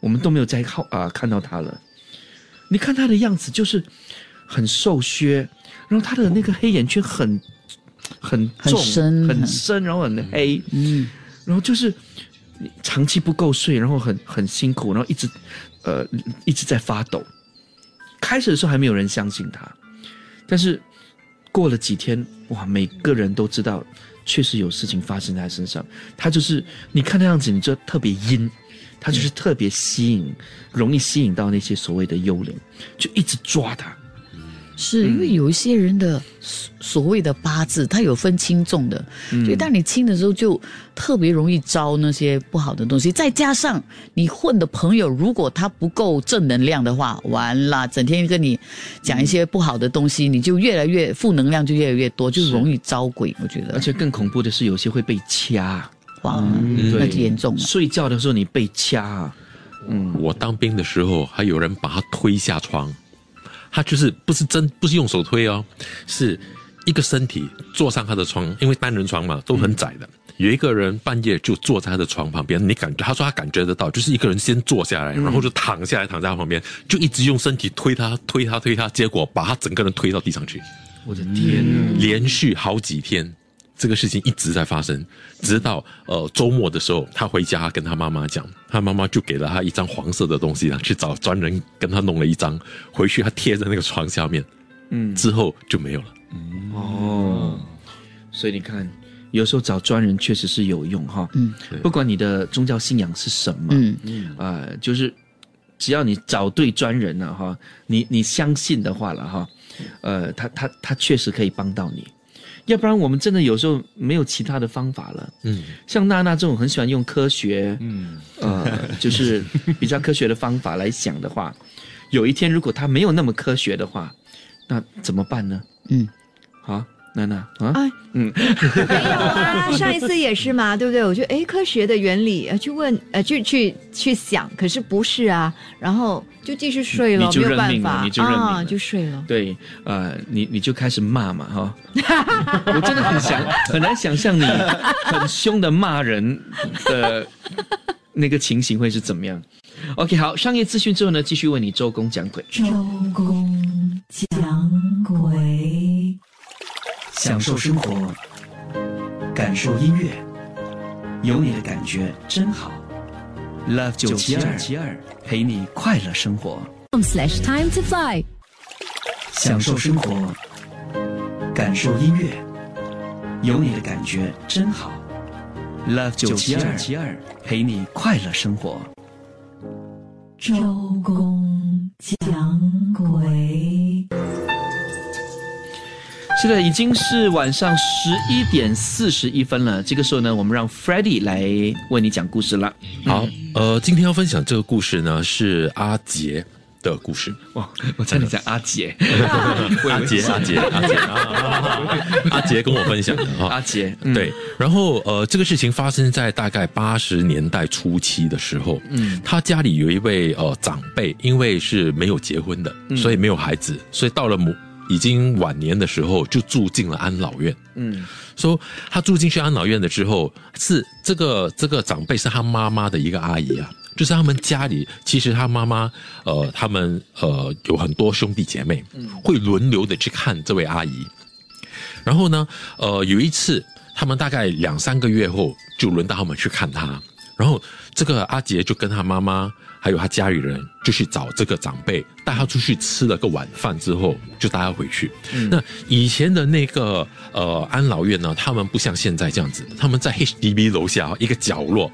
A: 我们都没有在靠啊、看到他了。你看他的样子就是很瘦削，然后他的那个黑眼圈很很
C: 很
A: 重
C: 深
A: 很深，然后很黑，
C: 嗯，
A: 然后就是你长期不够睡，然后很很辛苦，然后一直呃一直在发抖。开始的时候还没有人相信他，但是过了几天，哇，每个人都知道确实有事情发生在他身上。他就是你看那样子，你就特别阴，他就是特别吸引，容易吸引到那些所谓的幽灵，就一直抓他。
C: 是因为有一些人的所所谓的八字，它有分轻重的，
A: 嗯。
C: 所以当你轻的时候，就特别容易招那些不好的东西。再加上你混的朋友，如果他不够正能量的话，完了，整天跟你讲一些不好的东西，你就越来越负能量就越来越多，就容易招鬼。我觉得，
A: 而且更恐怖的是，有些会被掐，
C: 哇，
A: 嗯
C: 那就严重了。
A: 睡觉的时候你被掐，嗯，
D: 我当兵的时候，还有人把他推下床，他就是不是真不是用手推哦，是一个身体坐上他的床，因为单人床嘛都很窄的。有一个人半夜就坐在他的床旁边，你感觉他说他感觉得到，就是一个人先坐下来，然后就躺下来，躺在他旁边，就一直用身体推他、推他、推他，结果把他整个人推到地上去。
A: 我的天哪！
D: 连续好几天，这个事情一直在发生，直到呃周末的时候，他回家跟他妈妈讲，他妈妈就给了他一张黄色的东西啊，去找专人跟他弄了一张，回去他贴在那个床下面，
A: 嗯，
D: 之后就没有了。
A: 哦，所以你看，有时候找专人确实是有用哈。
C: 嗯，
A: 不管你的宗教信仰是什么，
C: 嗯
A: 嗯，呃，就是只要你找对专人了哈，你你相信的话了哈，呃，他他他确实可以帮到你。要不然我们真的有时候没有其他的方法了。
D: 嗯，
A: 像娜娜这种很喜欢用科学，
F: 嗯，
A: 呃，就是比较科学的方法来想的话，有一天如果她没有那么科学的话，那怎么办呢？
C: 嗯，
A: 好，娜娜啊，
B: 哎，
A: 嗯，
B: 没有啊，上一次也是嘛，对不对？我就哎，科学的原理，呃，去问，呃，去去去想，可是不是啊，然后就继续睡了，
A: 你就
B: 没有
A: 认命了
B: 办法
A: 你就认命
B: 啊，
A: 了
B: 就睡了。
A: 对，呃，你你就开始骂嘛，哈，我真的很想很难想象你 很凶的骂人的那个情形会是怎么样。OK，好，商业资讯之后呢，继续为你周公讲鬼。
E: 周公讲鬼，
G: 享受生活，感受音乐，有你的感觉真好。Love 九七二七二陪你快乐生活
K: ，slash time to fly。
G: 享受生活，感受音乐，有你的感觉真好。Love 九七二七二陪你快乐生活。
E: 周公讲鬼，
A: 是的，已经是晚上十一点四十一分了。这个时候呢，我们让 f r e d d y 来为你讲故事了。
D: 好，呃，今天要分享这个故事呢是阿杰的故事。
A: 哇，我差点讲阿杰，
D: 阿杰，阿杰，阿杰，啊 阿杰跟我分享的哈。
A: 阿杰，嗯
D: 对，然后呃，这个事情发生在大概八十年代初期的时候，
A: 嗯
D: 他家里有一位呃长辈，因为是没有结婚的，
A: 嗯
D: 所以没有孩子，所以到了母已经晚年的时候，就住进了安老院。
A: 嗯
D: 说他住进去安老院的之后，是这个这个长辈是他妈妈的一个阿姨啊，就是他们家里其实他妈妈呃他们呃有很多兄弟姐妹，会轮流的去看这位阿姨。然后呢，呃有一次他们大概两三个月后就轮到他们去看他，然后这个阿杰就跟他妈妈还有他家里人就去找这个长辈，带他出去吃了个晚饭之后，就带他回去。那以前的那个呃安老院呢，他们不像现在这样子，他们在 HDB 楼下一个角落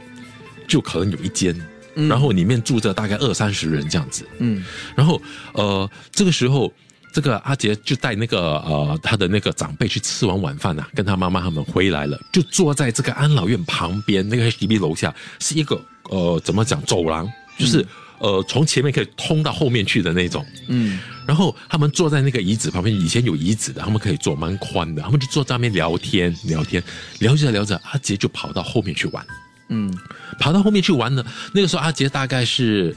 D: 就可能有一间，然后里面住着大概二三十人这样子。
A: 嗯
D: 然后呃，这个时候，这个阿杰就带那个呃他的那个长辈去吃完晚饭呐、跟他妈妈他们回来了，就坐在这个安老院旁边那个 HDB 楼下是一个呃怎么讲走廊，就是、呃从前面可以通到后面去的那种。
A: 嗯
D: 然后他们坐在那个椅子旁边，以前有椅子的，他们可以坐蛮宽的，他们就坐在那边聊天聊天，聊着聊着，阿杰就跑到后面去玩。
A: 嗯
D: 跑到后面去玩呢。那个时候阿杰大概是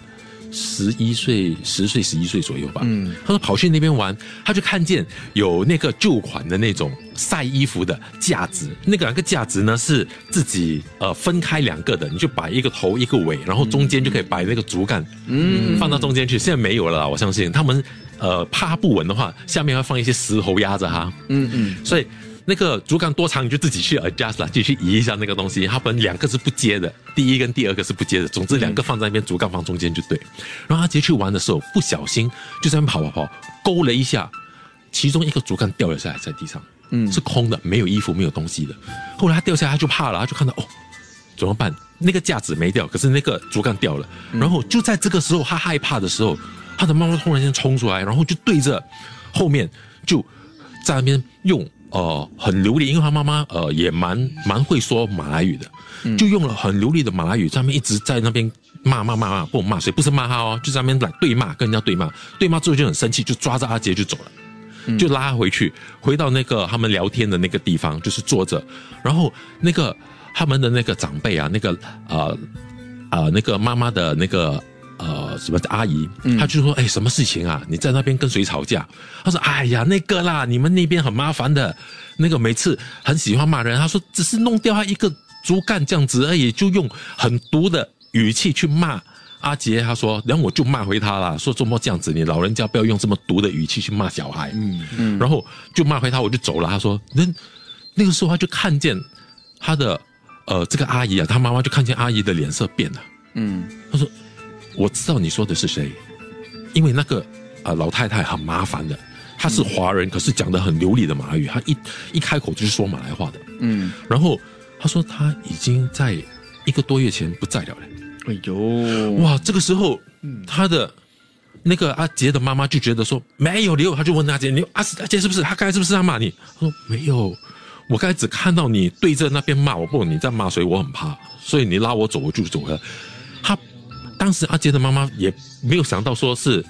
D: 十一岁、十岁、十一岁左右吧。
A: 嗯
D: 他说跑去那边玩，他就看见有那个旧款的那种晒衣服的架子，那个两个架子呢是自己呃分开两个的，你就摆一个头一个尾，然后中间就可以摆那个竹竿，
A: 嗯
D: 放到中间去。现在没有了啦，我相信他们呃怕不稳的话，下面要放一些石头压着它。
A: 嗯嗯
D: 所以那个竹竿多长你就自己去 adjust 啦，自己去移一下那个东西。它本两个是不接的，第一跟第二个是不接的，总之两个放在那边，竹竿放中间就对。然后他直接去玩的时候，不小心就在那边跑跑跑，勾了一下，其中一个竹竿掉了下来在地上，
A: 嗯
D: 是空的，没有衣服，没有东西的。后来他掉下来，他就怕了，他就看到哦。怎么办？那个架子没掉，可是那个竹竿掉了。然后就在这个时候，他害怕的时候，他的妈妈突然间冲出来，然后就对着后面就在那边用呃很流利，因为他妈妈呃也蛮蛮会说马来语的，就用了很流利的马来语，在那边一直在那边骂骂骂骂，不骂谁，不是骂他哦，就在那边来对骂，跟人家对骂，对骂之后就很生气，就抓着阿杰就走了。就拉他回去，回到那个他们聊天的那个地方，就是坐着，然后那个他们的那个长辈啊，那个呃呃那个妈妈的那个呃什么阿姨，她就说：“哎，什么事情啊？你在那边跟谁吵架？”他说：“哎呀，那个啦，你们那边很麻烦的，那个每次很喜欢骂人。”他说：“只是弄掉他一个竹竿这样子而已，就用很毒的语气去骂。”阿杰他说，然后我就骂回他了，说周末这样子，你老人家不要用这么毒的语气去骂小孩。嗯嗯，然后就骂回他，我就走了。他说，那那个时候他就看见他的呃这个阿姨啊，他妈妈就看见阿姨的脸色变了。嗯，他说，我知道你说的是谁，因为那个呃老太太很麻烦的，她是华人，可是讲的很流利的马来语，她一一开口就是说马来话的。嗯，然后她说她已经在一个多月前不在了嘞。
A: 哎呦，
D: 哇！这个时候，她的那个阿杰的妈妈就觉得说没有理由，他就问阿杰：“你阿阿杰是不是？他刚才是不是在骂你？”他说：“没有，我刚才只看到你对着那边骂我，不管你在骂谁，我很怕，所以你拉我走，我就走了。”他当时阿杰的妈妈也没有想到说是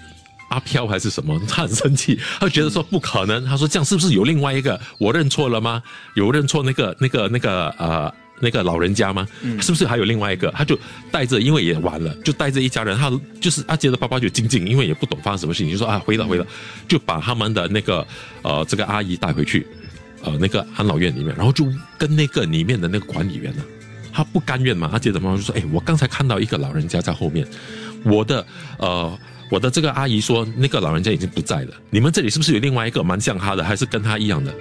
D: 阿飘还是什么，她很生气，她觉得说不可能，她说这样是不是有另外一个？我认错了吗？有认错那个那个那个呃。那个老人家吗？是不是还有另外一个？他就带着，因为也完了，就带着一家人。他就是阿杰的爸爸就静静，因为也不懂发生什么事情，就说啊，回了回了，就把他们的那个呃这个阿姨带回去，呃那个安老院里面，然后就跟那个里面的那个管理员呢，他不甘愿嘛。阿杰的妈妈就说：“哎，我刚才看到一个老人家在后面，我的呃我的这个阿姨说那个老人家已经不在了。你们这里是不是有另外一个蛮像他的，还是跟他一样的？”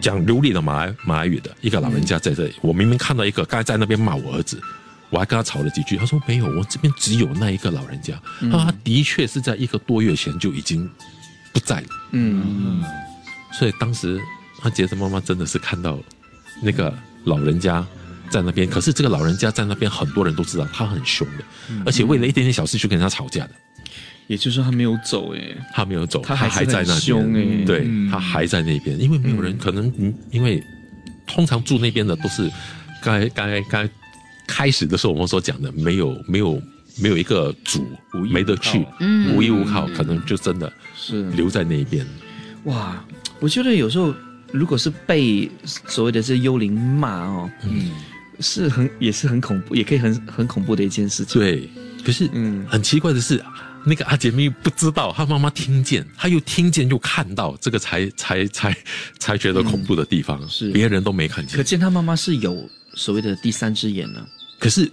D: 讲流利的马来马来语的一个老人家在这里，我明明看到一个刚才在那边骂我儿子，我还跟他吵了几句。他说没有，我这边只有那一个老人家。他说他的确是在一个多月前就已经不在了。嗯，所以当时阿杰的妈妈真的是看到那个老人家在那边，可是这个老人家在那边很多人都知道他很凶的，而且为了一点点小事去跟人家吵架的。
A: 也就是说他没有走哎，
D: 他没有走，
A: 他
D: 还在那
A: 边，
D: 对他还在那边，因为没有人可能，因为通常住那边的都是该该该开始的时候我们所讲的，没有没有没有一个主，没得去，无依无靠，可能就真的
A: 是
D: 留在那边。
A: 哇，我觉得有时候如果是被所谓的这幽灵骂哦，嗯，是很也是很恐怖，也可以很很恐怖的一件事情。
D: 对，可是嗯，很奇怪的是。那个阿杰咪不知道，他妈妈听见，他又听见又看到，这个才才才才觉得恐怖的地方
A: 是
D: 别人都没看见。
A: 可见他妈妈是有所谓的第三只眼呢。
D: 可是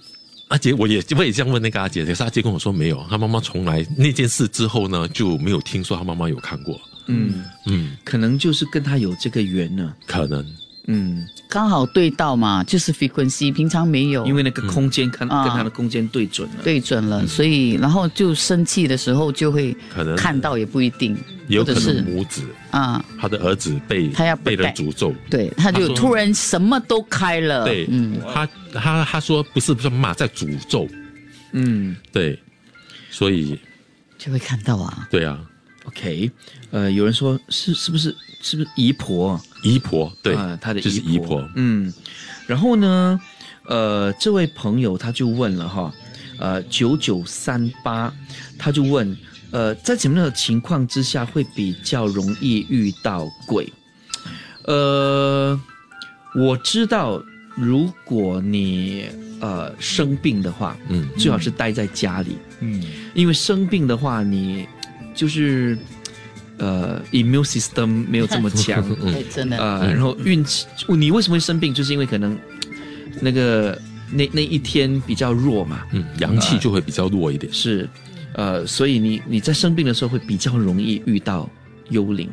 D: 阿杰，我也我也这样问那个阿杰，可是阿杰跟我说没有，他妈妈从来那件事之后呢就没有听说他妈妈有看过。
A: 嗯嗯，可能就是跟他有这个缘呢。
D: 可能。
C: 嗯，刚好对到嘛，就是 frequency，平常没有，
A: 因为那个空间跟跟他的空间对准了，
C: 对准了，所以然后就生气的时候就会
D: 可能
C: 看到也不一定，
D: 有可能母子啊，他的儿子被
C: 他要
D: 被人诅咒，
C: 对，他就突然什么都开了，
D: 对，嗯，他他他说不是不是骂在诅咒，嗯，对，所以
C: 就会看到啊，
D: 对啊
A: ，OK，呃，有人说是是不是是不是姨婆？
D: 姨婆对，
A: 他的
D: 就是姨婆，
A: 嗯，然后呢，呃，这位朋友他就问了哈，呃，九九三八，他就问，呃，在什么样的情况之下会比较容易遇到鬼？呃，我知道，如果你呃生病的话，嗯，最好是待在家里，嗯，因为生病的话，你就是。呃，immune system 没有这么强，
C: 真的
A: 啊。然后运气，你为什么会生病？就是因为可能那个那那一天比较弱嘛，
D: 嗯，阳气就会比较弱一点。
A: 是，呃，所以你你在生病的时候会比较容易遇到幽灵。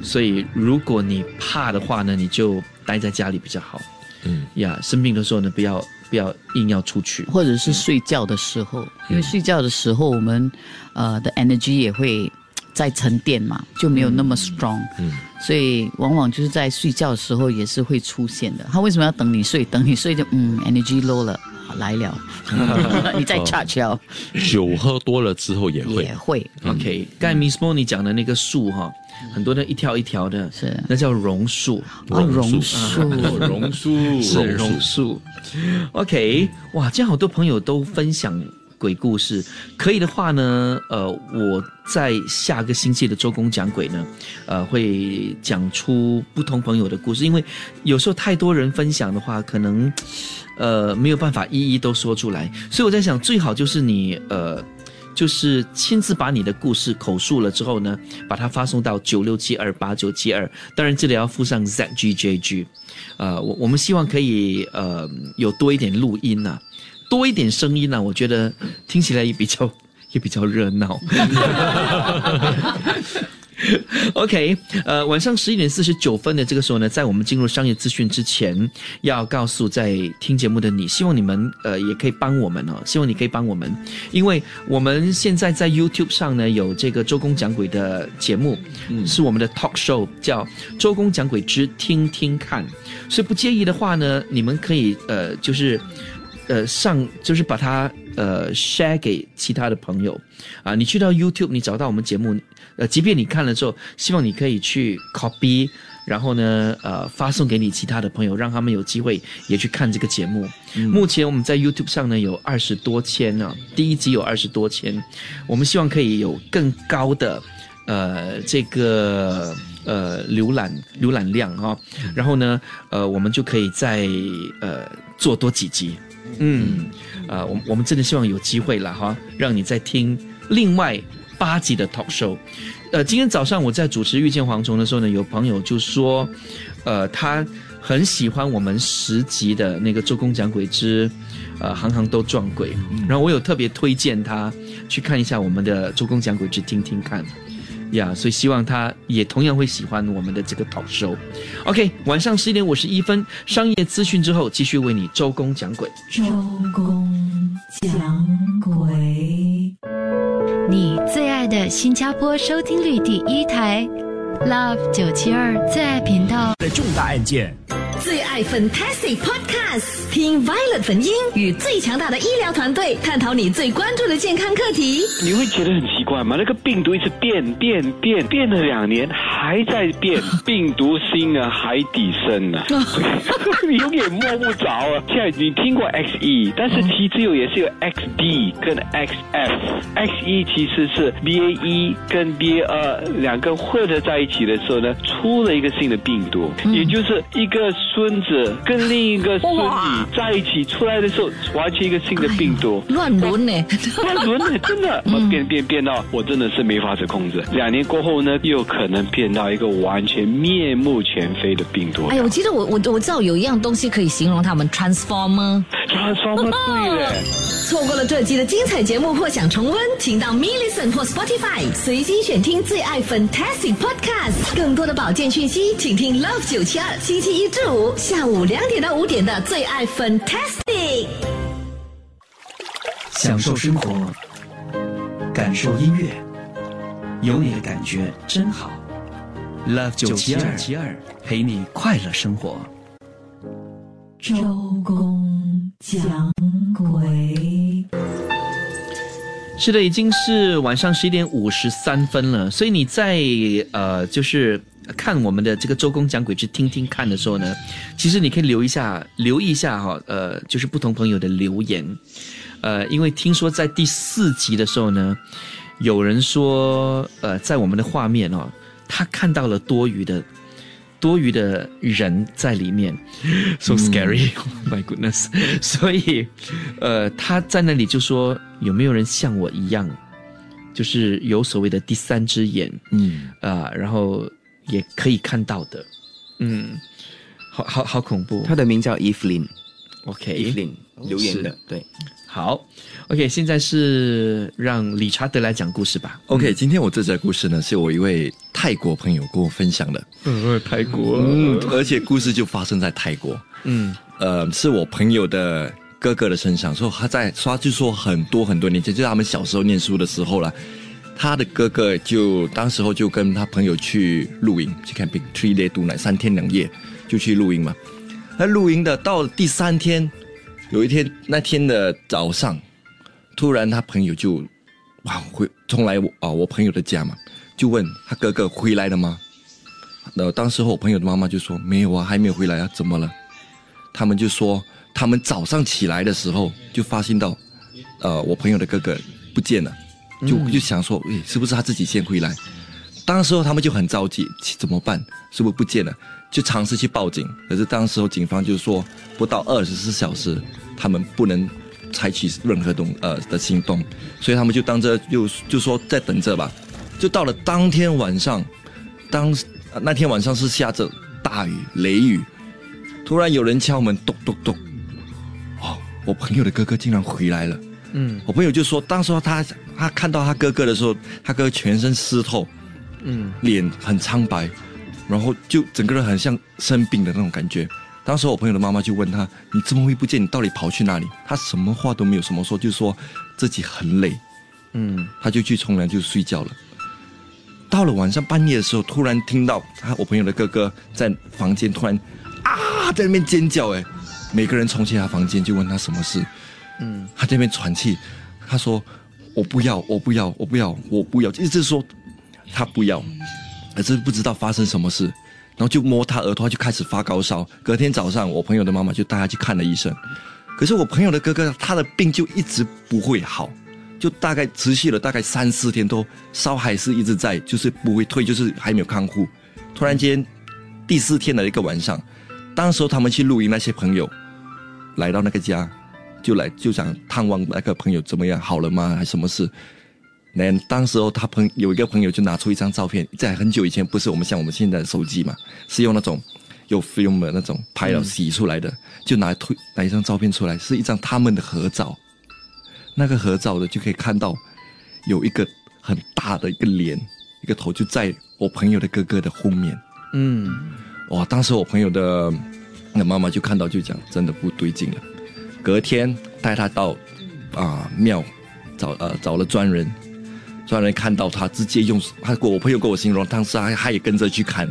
A: 所以如果你怕的话呢，你就待在家里比较好。嗯呀，生病的时候呢，不要不要硬要出去，
C: 或者是睡觉的时候，因为睡觉的时候我们呃的 energy 也会。在沉淀嘛，就没有那么 strong，嗯，所以往往就是在睡觉的时候也是会出现的。他为什么要等你睡？等你睡 就嗯，energy low 了，来了，你再 charge 了
D: 酒喝多了之后也会。
C: 也会。
A: OK，刚才 Miss Mo 你讲的那个树哈，很多的一条一条的，
C: 是。
A: 那叫榕树，
C: 哦，榕树，
F: 榕树。
A: 是榕树。OK，哇，这样好多朋友都分享鬼故事，可以的话呢，呃，我在下个星期的周公讲鬼呢，呃，会讲出不同朋友的故事，因为有时候太多人分享的话，可能呃没有办法一一都说出来，所以我在想，最好就是你呃。就是亲自把你的故事口述了之后呢，把它发送到九六七二八九七二，当然这里要附上 ZGJG，呃，我我们希望可以呃有多一点录音呐、多一点声音呢、我觉得听起来也比较也比较热闹。OK，呃，晚上十一点四十九分的这个时候呢，在我们进入商业资讯之前，要告诉在听节目的你，希望你们呃也可以帮我们哦，希望你可以帮我们，因为我们现在在 YouTube 上呢有这个周公讲鬼的节目，是我们的 talk show，叫《周公讲鬼之听听看》，所以不介意的话呢，你们可以呃就是。呃，上就是把它呃 share 给其他的朋友啊。你去到 YouTube，你找到我们节目，呃，即便你看了之后，希望你可以去 copy，然后呢，呃，发送给你其他的朋友，让他们有机会也去看这个节目。目前我们在 YouTube 上呢有二十多千呢、第一集有二十多千，我们希望可以有更高的呃这个呃浏览浏览量哈、然后呢，呃，我们就可以再呃做多几集。嗯，呃，我我们真的希望有机会了哈，让你再听另外八集的 talk show。呃，今天早上我在主持《遇见蝗虫》的时候呢，有朋友就说，呃，他很喜欢我们十集的那个《周公讲鬼之呃行行都撞鬼》，然后我有特别推荐他去看一下我们的《周公讲鬼之听听看》。呀所以希望他也同样会喜欢我们的这个 talk show。OK，晚上十一点五十一分，商业资讯之后，继续为你周公讲鬼。
E: 周公讲鬼，
K: 你最爱的新加坡收听率第一台，Love 九七二最爱频道。
L: 的重大案件，
M: 最爱 Fantastic Podcast，听 Violet 粉音与最强大的医疗团队探讨你最关注的健康课题。
N: 你会觉得很奇怪吗？那个病毒一直变变变，变了两年还在变，病毒新啊，海底深啊，你永远摸不着啊。现在你听过 XE，但是其实有也是有 XD 跟 XF，XE 其实是 BA 一跟 BA 二两个混合在一起的时候呢，出了一个新的病毒，也就是一个孙子跟另一个孙女在一起出来的时候，完全一个新的病毒。
M: 乱伦呢？
N: 乱伦呢？真的，变变变到我真的是没法子控制。两年过后呢，又可能变到一个完全面目全非的病毒。
M: 哎呀，我记得我我我知道有一样东西可以形容他们，transformer。
N: Transformer 对嘞。
M: 错过了这集的精彩节目或想重温，请到 m i l l i c e n 或 Spotify 随机选听最爱 Fantastic Podcast。更多的保健讯息，请听 Love 九七二，星期一至五下午两点到五点的最爱 Fantastic。
G: 享受生活，感受音乐，有你的感觉真好。Love 九七二七二陪你快乐生活。
E: 周公讲鬼，
A: 是的，已经是晚上十一点五十三分了，所以你在呃，就是看我们的这个周公讲鬼之听听看的时候呢，其实你可以留一下，留意一下哈，呃，就是不同朋友的留言，呃，因为听说在第四集的时候呢，有人说，呃，在我们的画面哦，他看到了多余的。多余的人在里面，so scary，my、goodness。所以，呃，他在那里就说，有没有人像我一样，就是有所谓的第三只眼，
H: 嗯
A: 啊、然后也可以看到的，嗯，好好好恐怖。
J: 他的名叫 Evelyn。OK，Evelyn 留言的，对。
A: 好，OK，现在是让理查德来讲故事吧。
H: OK，今天我这则故事呢，是我一位泰国朋友跟我分享的。
A: 嗯，泰国，
H: 嗯，而且故事就发生在泰国。
A: 嗯
H: 呃，是我朋友的哥哥的身上，说他在说就说很多很多年前，就是他们小时候念书的时候了。他的哥哥就当时候就跟他朋友去露营，去看 Big Three Day Two Night 三天两夜就去露营嘛。那露营的到第三天，有一天那天的早上，突然他朋友就哇回冲来我啊我朋友的家嘛，就问他哥哥回来了吗？那当时候我朋友的妈妈就说没有啊，还没有回来啊，怎么了？他们就说他们早上起来的时候就发现到，呃，我朋友的哥哥不见了，就
A: 嗯
H: 就想说，诶，是不是他自己先回来？当时候他们就很着急，怎么办？是不是不见了？就尝试去报警，可是当时候警方就说不到二十四小时，他们不能采取任何动呃的行动，所以他们就当着就就说在等着吧。就到了当天晚上，当、呃那天晚上是下着大雨雷雨，突然有人敲门，咚咚咚，哦，我朋友的哥哥竟然回来了。
A: 嗯
H: 我朋友就说，当时候他他看到他哥哥的时候，他哥哥全身湿透，
A: 嗯
H: 脸很苍白，然后就整个人很像生病的那种感觉。当时我朋友的妈妈就问他：“你怎么会不见？你到底跑去哪里？”他什么话都没有什么说，就说自己很累，
A: 嗯
H: 他就去冲凉就睡觉了。到了晚上半夜的时候，突然听到他我朋友的哥哥在房间突然啊在那边尖叫，哎，每个人冲进他房间就问他什么事，
A: 嗯
H: 他在那边喘气，他说：“我不要，我不要，我不要，我不要。”一直说他不要，可是不知道发生什么事，然后就摸他额头，他就开始发高烧。隔天早上，我朋友的妈妈就带他去看了医生，可是我朋友的哥哥他的病就一直不会好，就大概持续了大概三四天，都烧还是一直在，就是不会退，就是还没有康复。突然间，第四天的一个晚上，当时候他们去露营，那些朋友来到那个家，就来就想探望那个朋友怎么样，好了吗？还是什么事？那当时候他朋有一个朋友就拿出一张照片，在很久以前不是我们像我们现在的手机嘛，是用那种有 film 的那种拍了洗出来的，就拿推拿一张照片出来，是一张他们的合照。那个合照的就可以看到有一个很大的一个脸，一个头就在我朋友的哥哥的后面。
A: 嗯
H: 哇！当时我朋友的那妈妈就看到，就讲真的不对劲了。隔天带他到啊庙找呃找了专人，专人看到他直接用他跟我朋友跟我形容，当时他他也跟着去看，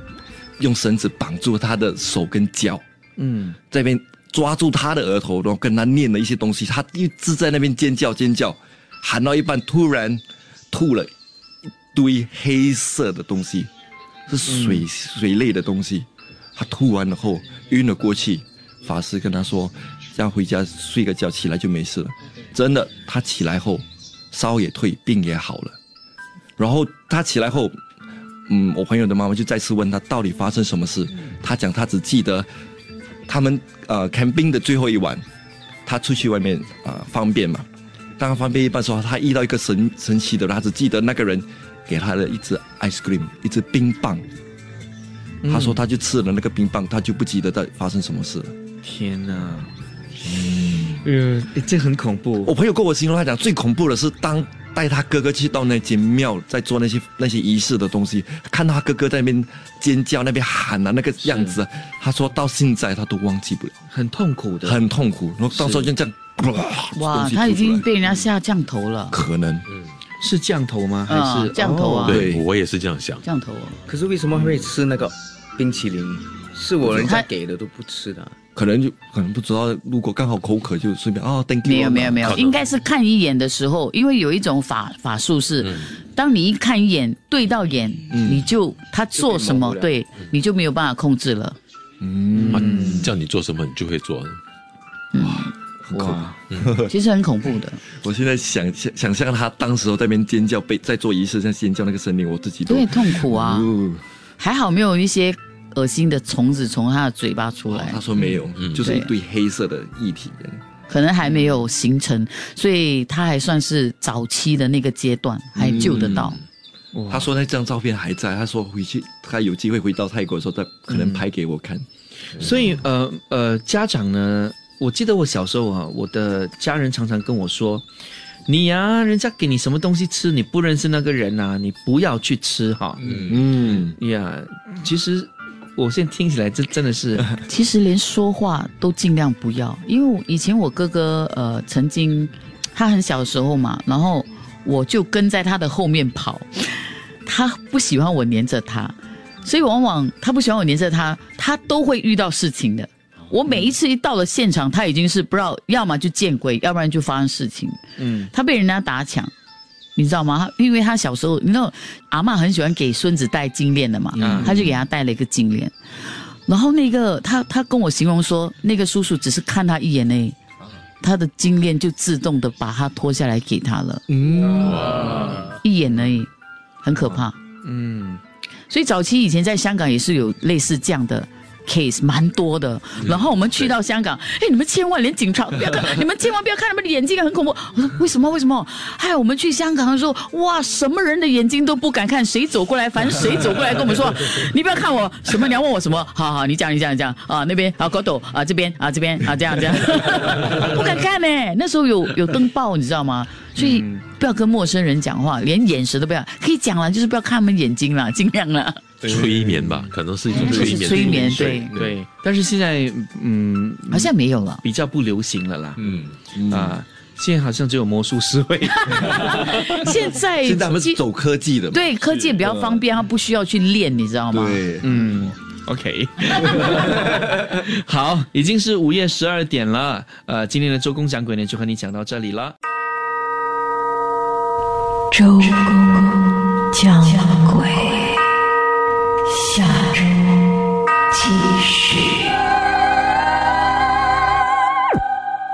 H: 用绳子绑住他的手跟脚，
A: 嗯
H: 在那边抓住他的额头，然后跟他念了一些东西，他一直在那边尖叫尖叫，喊到一半突然吐了一堆黑色的东西，是水、水类的东西。他吐完了后晕了过去，法师跟他说：“这样回家睡个觉，起来就没事了。”真的，他起来后烧也退，病也好了。然后他起来后，嗯，我朋友的妈妈就再次问他到底发生什么事。他讲他只记得他们呃 camping 的最后一晚，他出去外面啊、呃方便嘛。当他方便一半的时候，他遇到一个神神奇的人，他只记得那个人给他的一支 ice cream，一支冰棒。他说他就吃了那个冰棒，他就不记得在发生什么事了。
A: 天哪，
I: 嗯，
A: 诶这很恐怖。
H: 我朋友跟我形容，他讲最恐怖的是当带他哥哥去到那间庙，在做那些那些仪式的东西，看到他哥哥在那边尖叫、那边喊啊那个样子，他说到现在他都忘记不了，
A: 很痛苦的，
H: 很痛苦。然后到时候就这样，
C: 哇，他已经被人家下降头了，
H: 可能。
A: 是降头吗？还是？
C: 嗯降头啊。
A: 哦。
D: 对。我也是这样想。
C: 降头啊。
J: 可是为什么会吃那个冰淇淋？是我人家给的都不吃的啊。
H: 可能就可能不知道，如果刚好口渴就顺便哦，thank you
C: 没有没有没有，应该是看一眼的时候，因为有一种法法术是，
H: 嗯
C: 当你一看一眼对到眼，你就他做什么对你就没有办法控制了。
H: 嗯
D: 啊，叫你做什么，你就会做。
A: 哇，
C: 其实很恐怖的。
H: 我现在想想想象他当时候在那边尖叫，被在做仪式在尖叫那个声音，我自己都
C: 对，痛苦啊！
H: 哦
C: 还好没有一些恶心的虫子从他的嘴巴出来。
H: 他，说没有，就是一堆黑色的液体。
C: 可能还没有形成，所以他还算是早期的那个阶段，还救得到。
H: 他说那张照片还在，他说回去他有机会回到泰国的时候，他可能拍给我看。
A: 所以呃呃，家长呢，我记得我小时候啊，我的家人常常跟我说：“你呀、人家给你什么东西吃，你不认识那个人啊，你不要去吃哈。”
H: 嗯，
A: 呀，其实我现在听起来，这真的是
C: 其实连说话都尽量不要，因为以前我哥哥呃曾经他很小的时候嘛，然后我就跟在他的后面跑，他不喜欢我黏着他，所以往往他不喜欢我黏着他，他都会遇到事情的。我每一次一到了现场，他已经是不知道，要么就见鬼，要不然就发生事情。
A: 嗯，
C: 他被人家打抢，你知道吗？他因为他小时候，你知道阿嬷很喜欢给孙子戴金链的嘛，
A: 嗯
C: 他就给他戴了一个金链。然后那个他他跟我形容说，那个叔叔只是看他一眼呢，他的金链就自动的把他脱下来给他了，
I: 嗯，
C: 一眼而已，很可怕。
A: 嗯，
C: 所以早期以前在香港也是有类似这样的 case，蛮多的。然后我们去到香港，哎，你们千万连警察都不要看，你们千万不要看他们的眼睛，很恐怖。我说为什么？为什么？哎，我们去香港的时候，哇，什么人的眼睛都不敢看，谁走过来，反正谁走过来跟我们说，你不要看我，什么你要问我什么？好好，你讲你讲你讲啊，那边啊，狗斗啊，这边啊，这边啊，这样这样，不敢看呢、那时候有有登报，你知道吗？所以不要跟陌生人讲话，连眼神都不要，可以讲了，就是不要看他们眼睛了，尽量了。
D: 催眠吧，可能是一种催眠。
C: 催眠对
A: 对，但是现在嗯，
C: 好像没有了，
A: 比较不流行了啦。
D: 嗯
A: 啊，现在好像只有魔术师会。
C: 现在
H: 现在他们走科技的，
C: 对科技也比较方便，他不需要去练，你知道吗？
H: 对，
A: 嗯，OK，好，已经是午夜十二点了。呃，今天的周公讲鬼呢，就和你讲到这里了。
E: 周公讲鬼，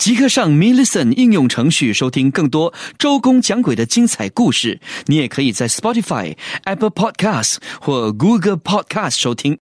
G: 即刻上 m i l l i c e n t 应用程序收听更多周公讲鬼的精彩故事。你也可以在 Spotify、Apple Podcasts 或 Google Podcast 收听。